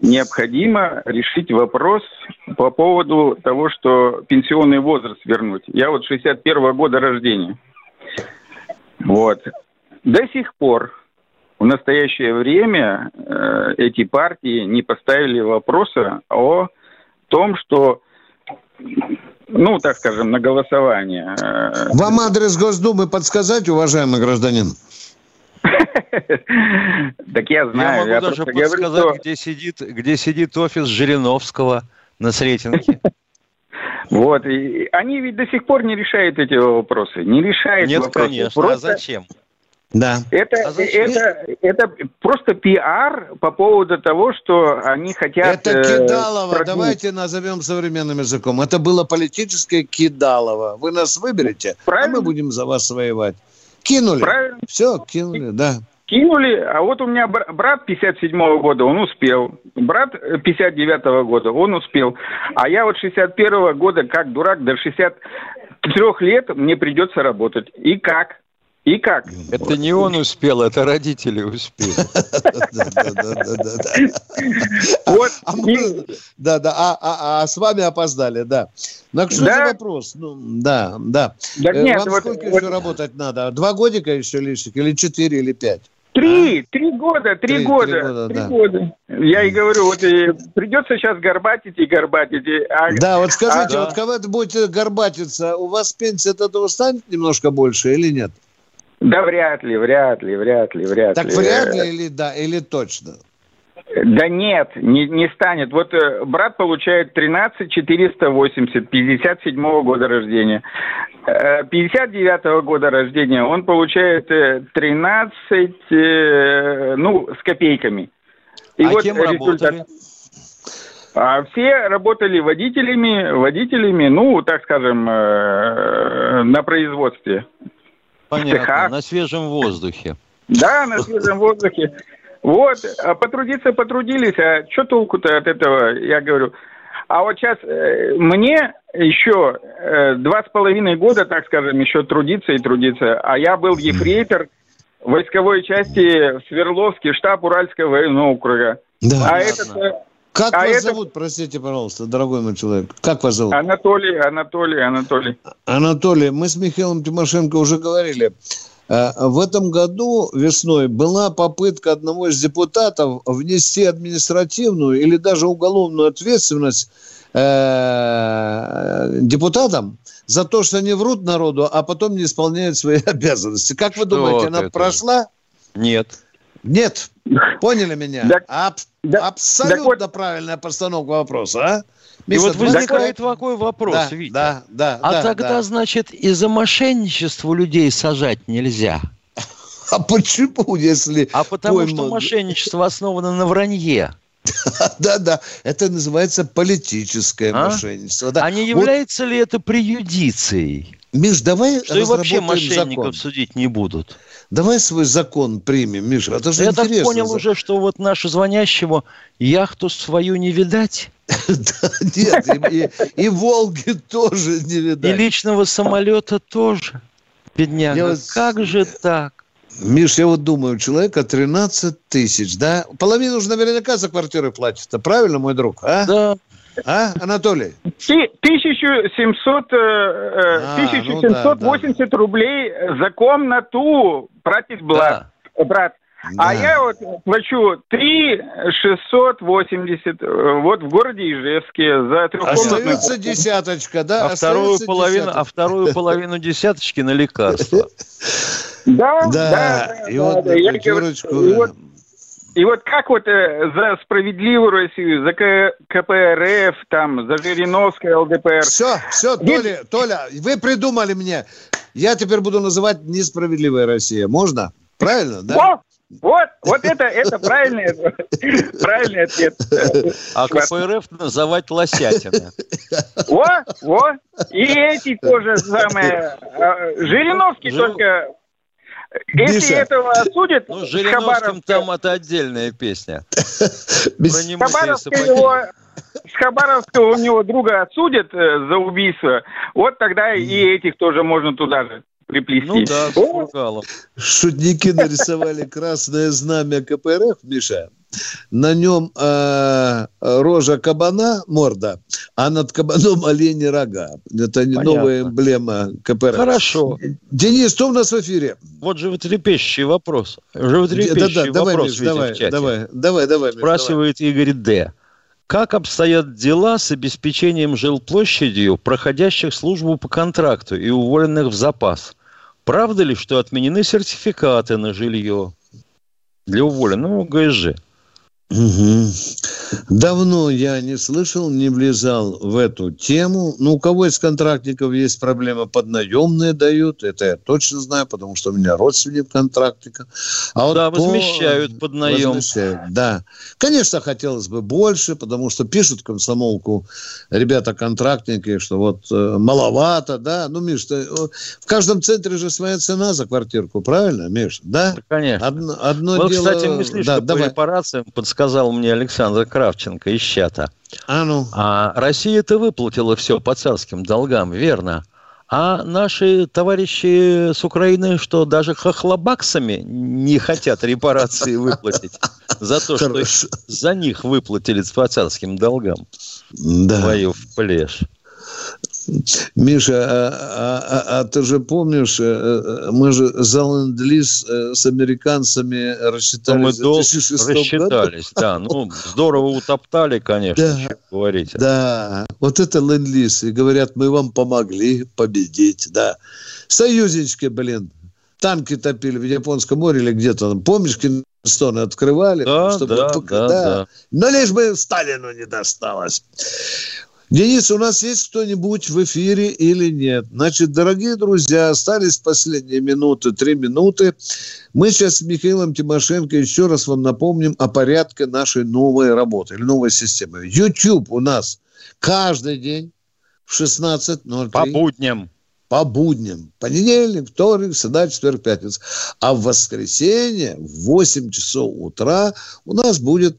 необходимо решить вопрос по поводу того, что пенсионный возраст вернуть. Я вот 61-го года рождения. Вот. До сих пор в настоящее время э, эти партии не поставили вопроса о том, что, ну, так скажем, на голосование. э, Вам адрес Госдумы подсказать, уважаемый гражданин? Так я Я знаю. могу я даже просто говорю, подсказать, где, сидит, где сидит офис Жириновского на Сретенке. Вот, и они ведь до сих пор не решают эти вопросы. Не решают Нет, вопросы. конечно. А Просто зачем? Да. Это, А зачем? это, это просто пиар по поводу того, что они хотят... Это э, кидалово, продвинуть. давайте назовем современным языком. Это было политическое кидалово. Вы нас выберете, а мы будем за вас воевать. Кинули. Правильно. Все, кинули, да. Кинули, а вот у меня бра- брат 57 года, он успел. Брат э, 59 года, он успел. А я вот 61 года, как дурак, до 63 лет мне придется работать. И как? И как? Это не он успел, это родители успели. Вот. А мы- Да, да, а, а- а с вами опоздали, да. Ну, что Да. за вопрос? Ну, да, да. Э, Вам сколько еще работать надо? Два годика еще лишних? Или четыре, или пять? Три, три года, три, Три- года, три года, три да. года. Я и говорю, вот и придется сейчас горбатить и горбатить. и- а- Да, вот скажите, а- вот когда вы будете горбатиться, у вас пенсия от этого станет немножко больше или нет? Да вряд ли, вряд ли, вряд ли, вряд Так ли. вряд ли или да, или точно? Да нет, не, не станет. Вот э, брат получает 13 480, 57 года рождения. Э, 59 года рождения он получает э, 13, э, ну, с копейками. А кем работали? А все работали водителями, водителями, ну, так скажем, э, на производстве. Понятно, цехах. на свежем воздухе. Да, на свежем воздухе. Вот, а потрудиться потрудились, а что толку-то от этого, я говорю. А вот сейчас э, мне еще э, два с половиной года, так скажем, еще трудиться и трудиться. А я был ефрейтор войсковой части в Свердловске, штаб Уральского военного округа. Да. а этот, э, Как а вас это- зовут, простите, пожалуйста, дорогой мой человек? Как вас зовут? Анатолий, Анатолий, Анатолий. Анатолий, мы с Михаилом Тимошенко уже говорили. Э, В этом году весной была попытка одного из депутатов внести административную или даже уголовную ответственность э, депутатам за то, что они врут народу, а потом не исполняют свои обязанности. Как вы Что думаете, она ты? прошла? Нет. Нет. Поняли меня? Да- Аб- да- абсолютно так правильная постановка вопроса, а? И Миша, вот возникает года- такой вопрос, Да, Витя. да, да, А да, тогда, да. значит, из-за мошенничества людей сажать нельзя. А почему, если... А потому пойман- что мошенничество основано на вранье. Да, да, это называется политическое А? мошенничество. Да. А не Вот, является ли это преюдицией? Миш, давай Что и вообще мошенников закон. судить не будут. Давай свой закон примем, Миша. Это же Я так понял уже, что вот нашу звонящему яхту свою не видать, Да, Нет, и, и- и Волги тоже не и видать. личного самолета тоже. Бедняга, Я вот- как же так? Миш, я вот думаю, у человека 13 тысяч, да? Половину же наверняка за квартиры платит. правильно, мой друг? А? Да. А, Анатолий? Ти- 1700, э, э, А, 1780 рублей за комнату платит брат. брат. А Да. я вот плачу 3 680 э, вот в городе Ижевске за трехкомнатную. Остается десяточка, да? А вторую, половину, десяточка. а вторую половину десяточки на лекарства. Да, Да, да, и да, вот да, на пятерочку, и вот- как вот э, за справедливую Россию, за К- КПРФ, там, за Жириновское ЛДПР. Все, все, Толя, Толя, вы придумали мне. Я теперь буду называть несправедливая Россия. Можно? Правильно, да? Вот, вот, вот это, это правильный, правильный ответ. А КПРФ называть лосятина. Во, во. И эти тоже самое. а, Жириновский Жир- только... Если Миша. этого осудят, Ну, с Жириновским там это отдельная песня. Без- Про с Хабаровска у него друга отсудят э, за убийство, вот тогда и этих тоже можно туда же приплести. Ну да, с Фургалом. Шутники нарисовали красное знамя КПРФ, Миша. на нем э, рожа кабана, морда, а над кабаном олени рога. Это не новая эмблема КПРФ. Хорошо. Денис, что у нас в эфире? Вот животрепещущий вопрос. Животрепещущий Да-да, давай, вопрос Миш, давай, в чате. давай, давай, давай, Миш, Спрашивает Игорь Д. Как обстоят дела с обеспечением жилплощадью проходящих службу по контракту и уволенных в запас? Правда ли, что отменены сертификаты на жилье для уволенных? Ну, ГСЖ. Мгм. Давно я не слышал, не влезал в эту тему. Ну, у кого из контрактников есть проблема, поднаемные дают, это я точно знаю, потому что у меня родственник контрактника. А вот Да, по- возмещают под наем. Возмещают, да. Конечно, хотелось бы больше, потому что пишут комсомолку ребята-контрактники, что вот э, маловато, да. Ну, Миш, ты, в каждом центре же своя цена за квартирку, правильно, Миш? Да? Конечно. Одно, одно вот, дело... кстати, мысли, да, что по давай. репарациям подсказал мне Александр Кравченко из чата. А ну. А Россия-то выплатила все по царским долгам, верно? А наши товарищи с Украины, что даже хохлобаксами не хотят репарации выплатить за то, что за них выплатили по царским долгам. Да. Твою в плешь. Миша, а, а- а- а ты же помнишь, э, э, мы же за ленд-лиз э, с американцами Ну, рассчитались мы в долг 2006 году. рассчитались, да. Ну, здорово утоптали, конечно, Да. говорите. Да, вот это ленд-лиз. И говорят, мы вам помогли победить, да. Союзнички, блин, танки топили в Японском море или где-то. там. Помнишь, Кинстоны открывали? Да, чтобы да, пока- да, да. Но лишь бы Сталину не досталось. Денис, у нас есть кто-нибудь в эфире или нет? Значит, дорогие друзья, остались последние минуты, три минуты. Мы сейчас с Михаилом Тимошенко еще раз вам напомним о порядке нашей новой работы или новой системы. YouTube у нас каждый день в 16.03. По будням. По будням. Понедельник, вторник, среда, четверг, пятница. А в воскресенье в 8 часов утра у нас будет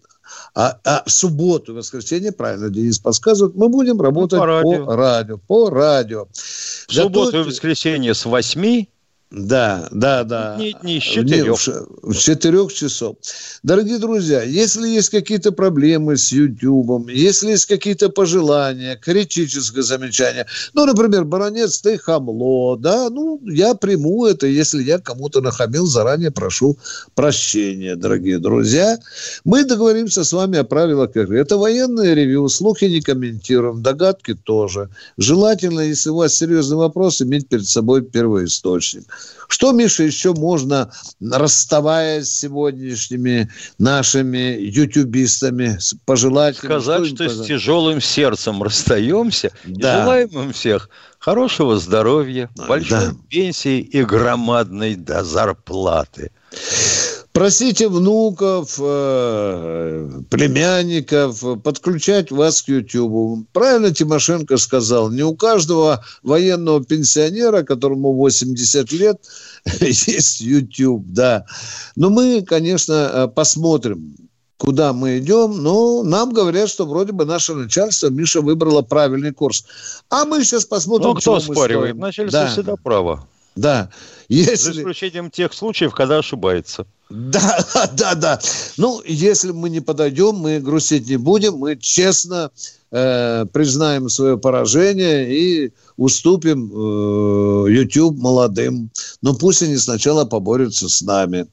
а, а в субботу и воскресенье, правильно Денис подсказывает, мы будем работать по по радио. радио. По радио. В субботу и воскресенье с 8 Да, да, да. Дни, дни с Не, четырех. В четырех часов. Дорогие друзья, если есть какие-то проблемы с YouTube, если есть какие-то пожелания, критическое замечание, ну, например, баронец, ты хамло, да, ну, я приму это, если я кому-то нахамил, заранее прошу прощения, дорогие друзья. Мы договоримся с вами о правилах игры. Это военное ревью, слухи не комментируем, догадки тоже. Желательно, если у вас серьезный вопрос, иметь перед собой первоисточник. Что, Миша, еще можно, расставаясь с сегодняшними нашими ютубистами, пожелать сказать, им что с пожелать? тяжелым сердцем расстаемся. И Да. желаем им всех хорошего здоровья, большой да. пенсии и громадной до зарплаты. Просите внуков, э, племянников подключать вас к YouTube. Правильно Тимошенко сказал, не у каждого военного пенсионера, которому 80 лет, есть YouTube, да. Но мы, конечно, э, посмотрим, куда мы идем, но нам говорят, что вроде бы наше начальство, Миша, выбрало правильный курс. А мы сейчас посмотрим, Ну, кто споривает? Начальство Да, всегда право. Да. За Если... исключением тех случаев, когда ошибается. Да, да, да. Ну, если мы не подойдем, мы грустить не будем, мы честно э, признаем свое поражение и уступим э, YouTube молодым. Но пусть они сначала поборются с нами.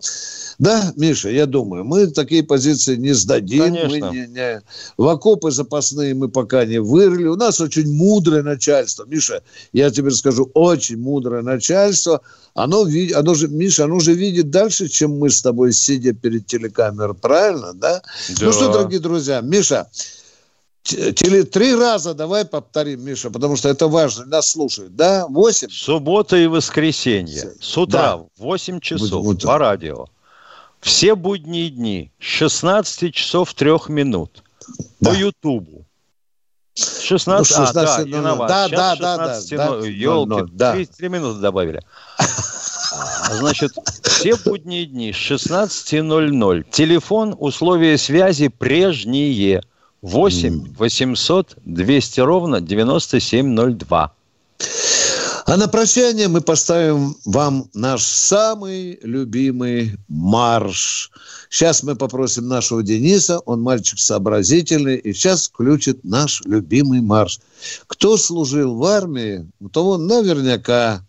Да, Миша, я думаю, мы такие позиции не сдадим. Мы Конечно. не, не- В окопы запасные мы пока не вырыли. У нас очень мудрое начальство. Миша, я тебе скажу, очень мудрое начальство. Оно, оно же, Миша, оно же видит дальше, чем мы с тобой, сидя перед телекамерой. Правильно, да? Ну Да. что, дорогие друзья, Миша, теле- три раза давай повторим, Миша, потому что это важно. Нас слушают, да? Восемь? Суббота и воскресенье. С утра Да. в 8 часов Вот- вот. по радио. Все будние дни с 16 часов 3 минут по Да. Ютубу. 16, Ну, а, да, 16:00. виноват. Да, Сейчас да, да, да, 16:00. да. Ёлки, 00, да. 33 минуты добавили. А, Значит, все будние дни с 16.00. Телефон, условия связи прежние. 8 800 200 ровно 9702. А на прощание мы поставим вам наш самый любимый марш. Сейчас мы попросим нашего Дениса, он мальчик сообразительный, и сейчас включит наш любимый марш. Кто служил в армии, того наверняка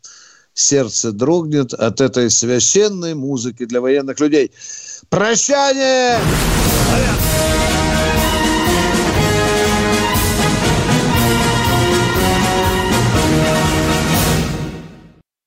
сердце дрогнет от этой священной музыки для военных людей. Прощание! Прощание!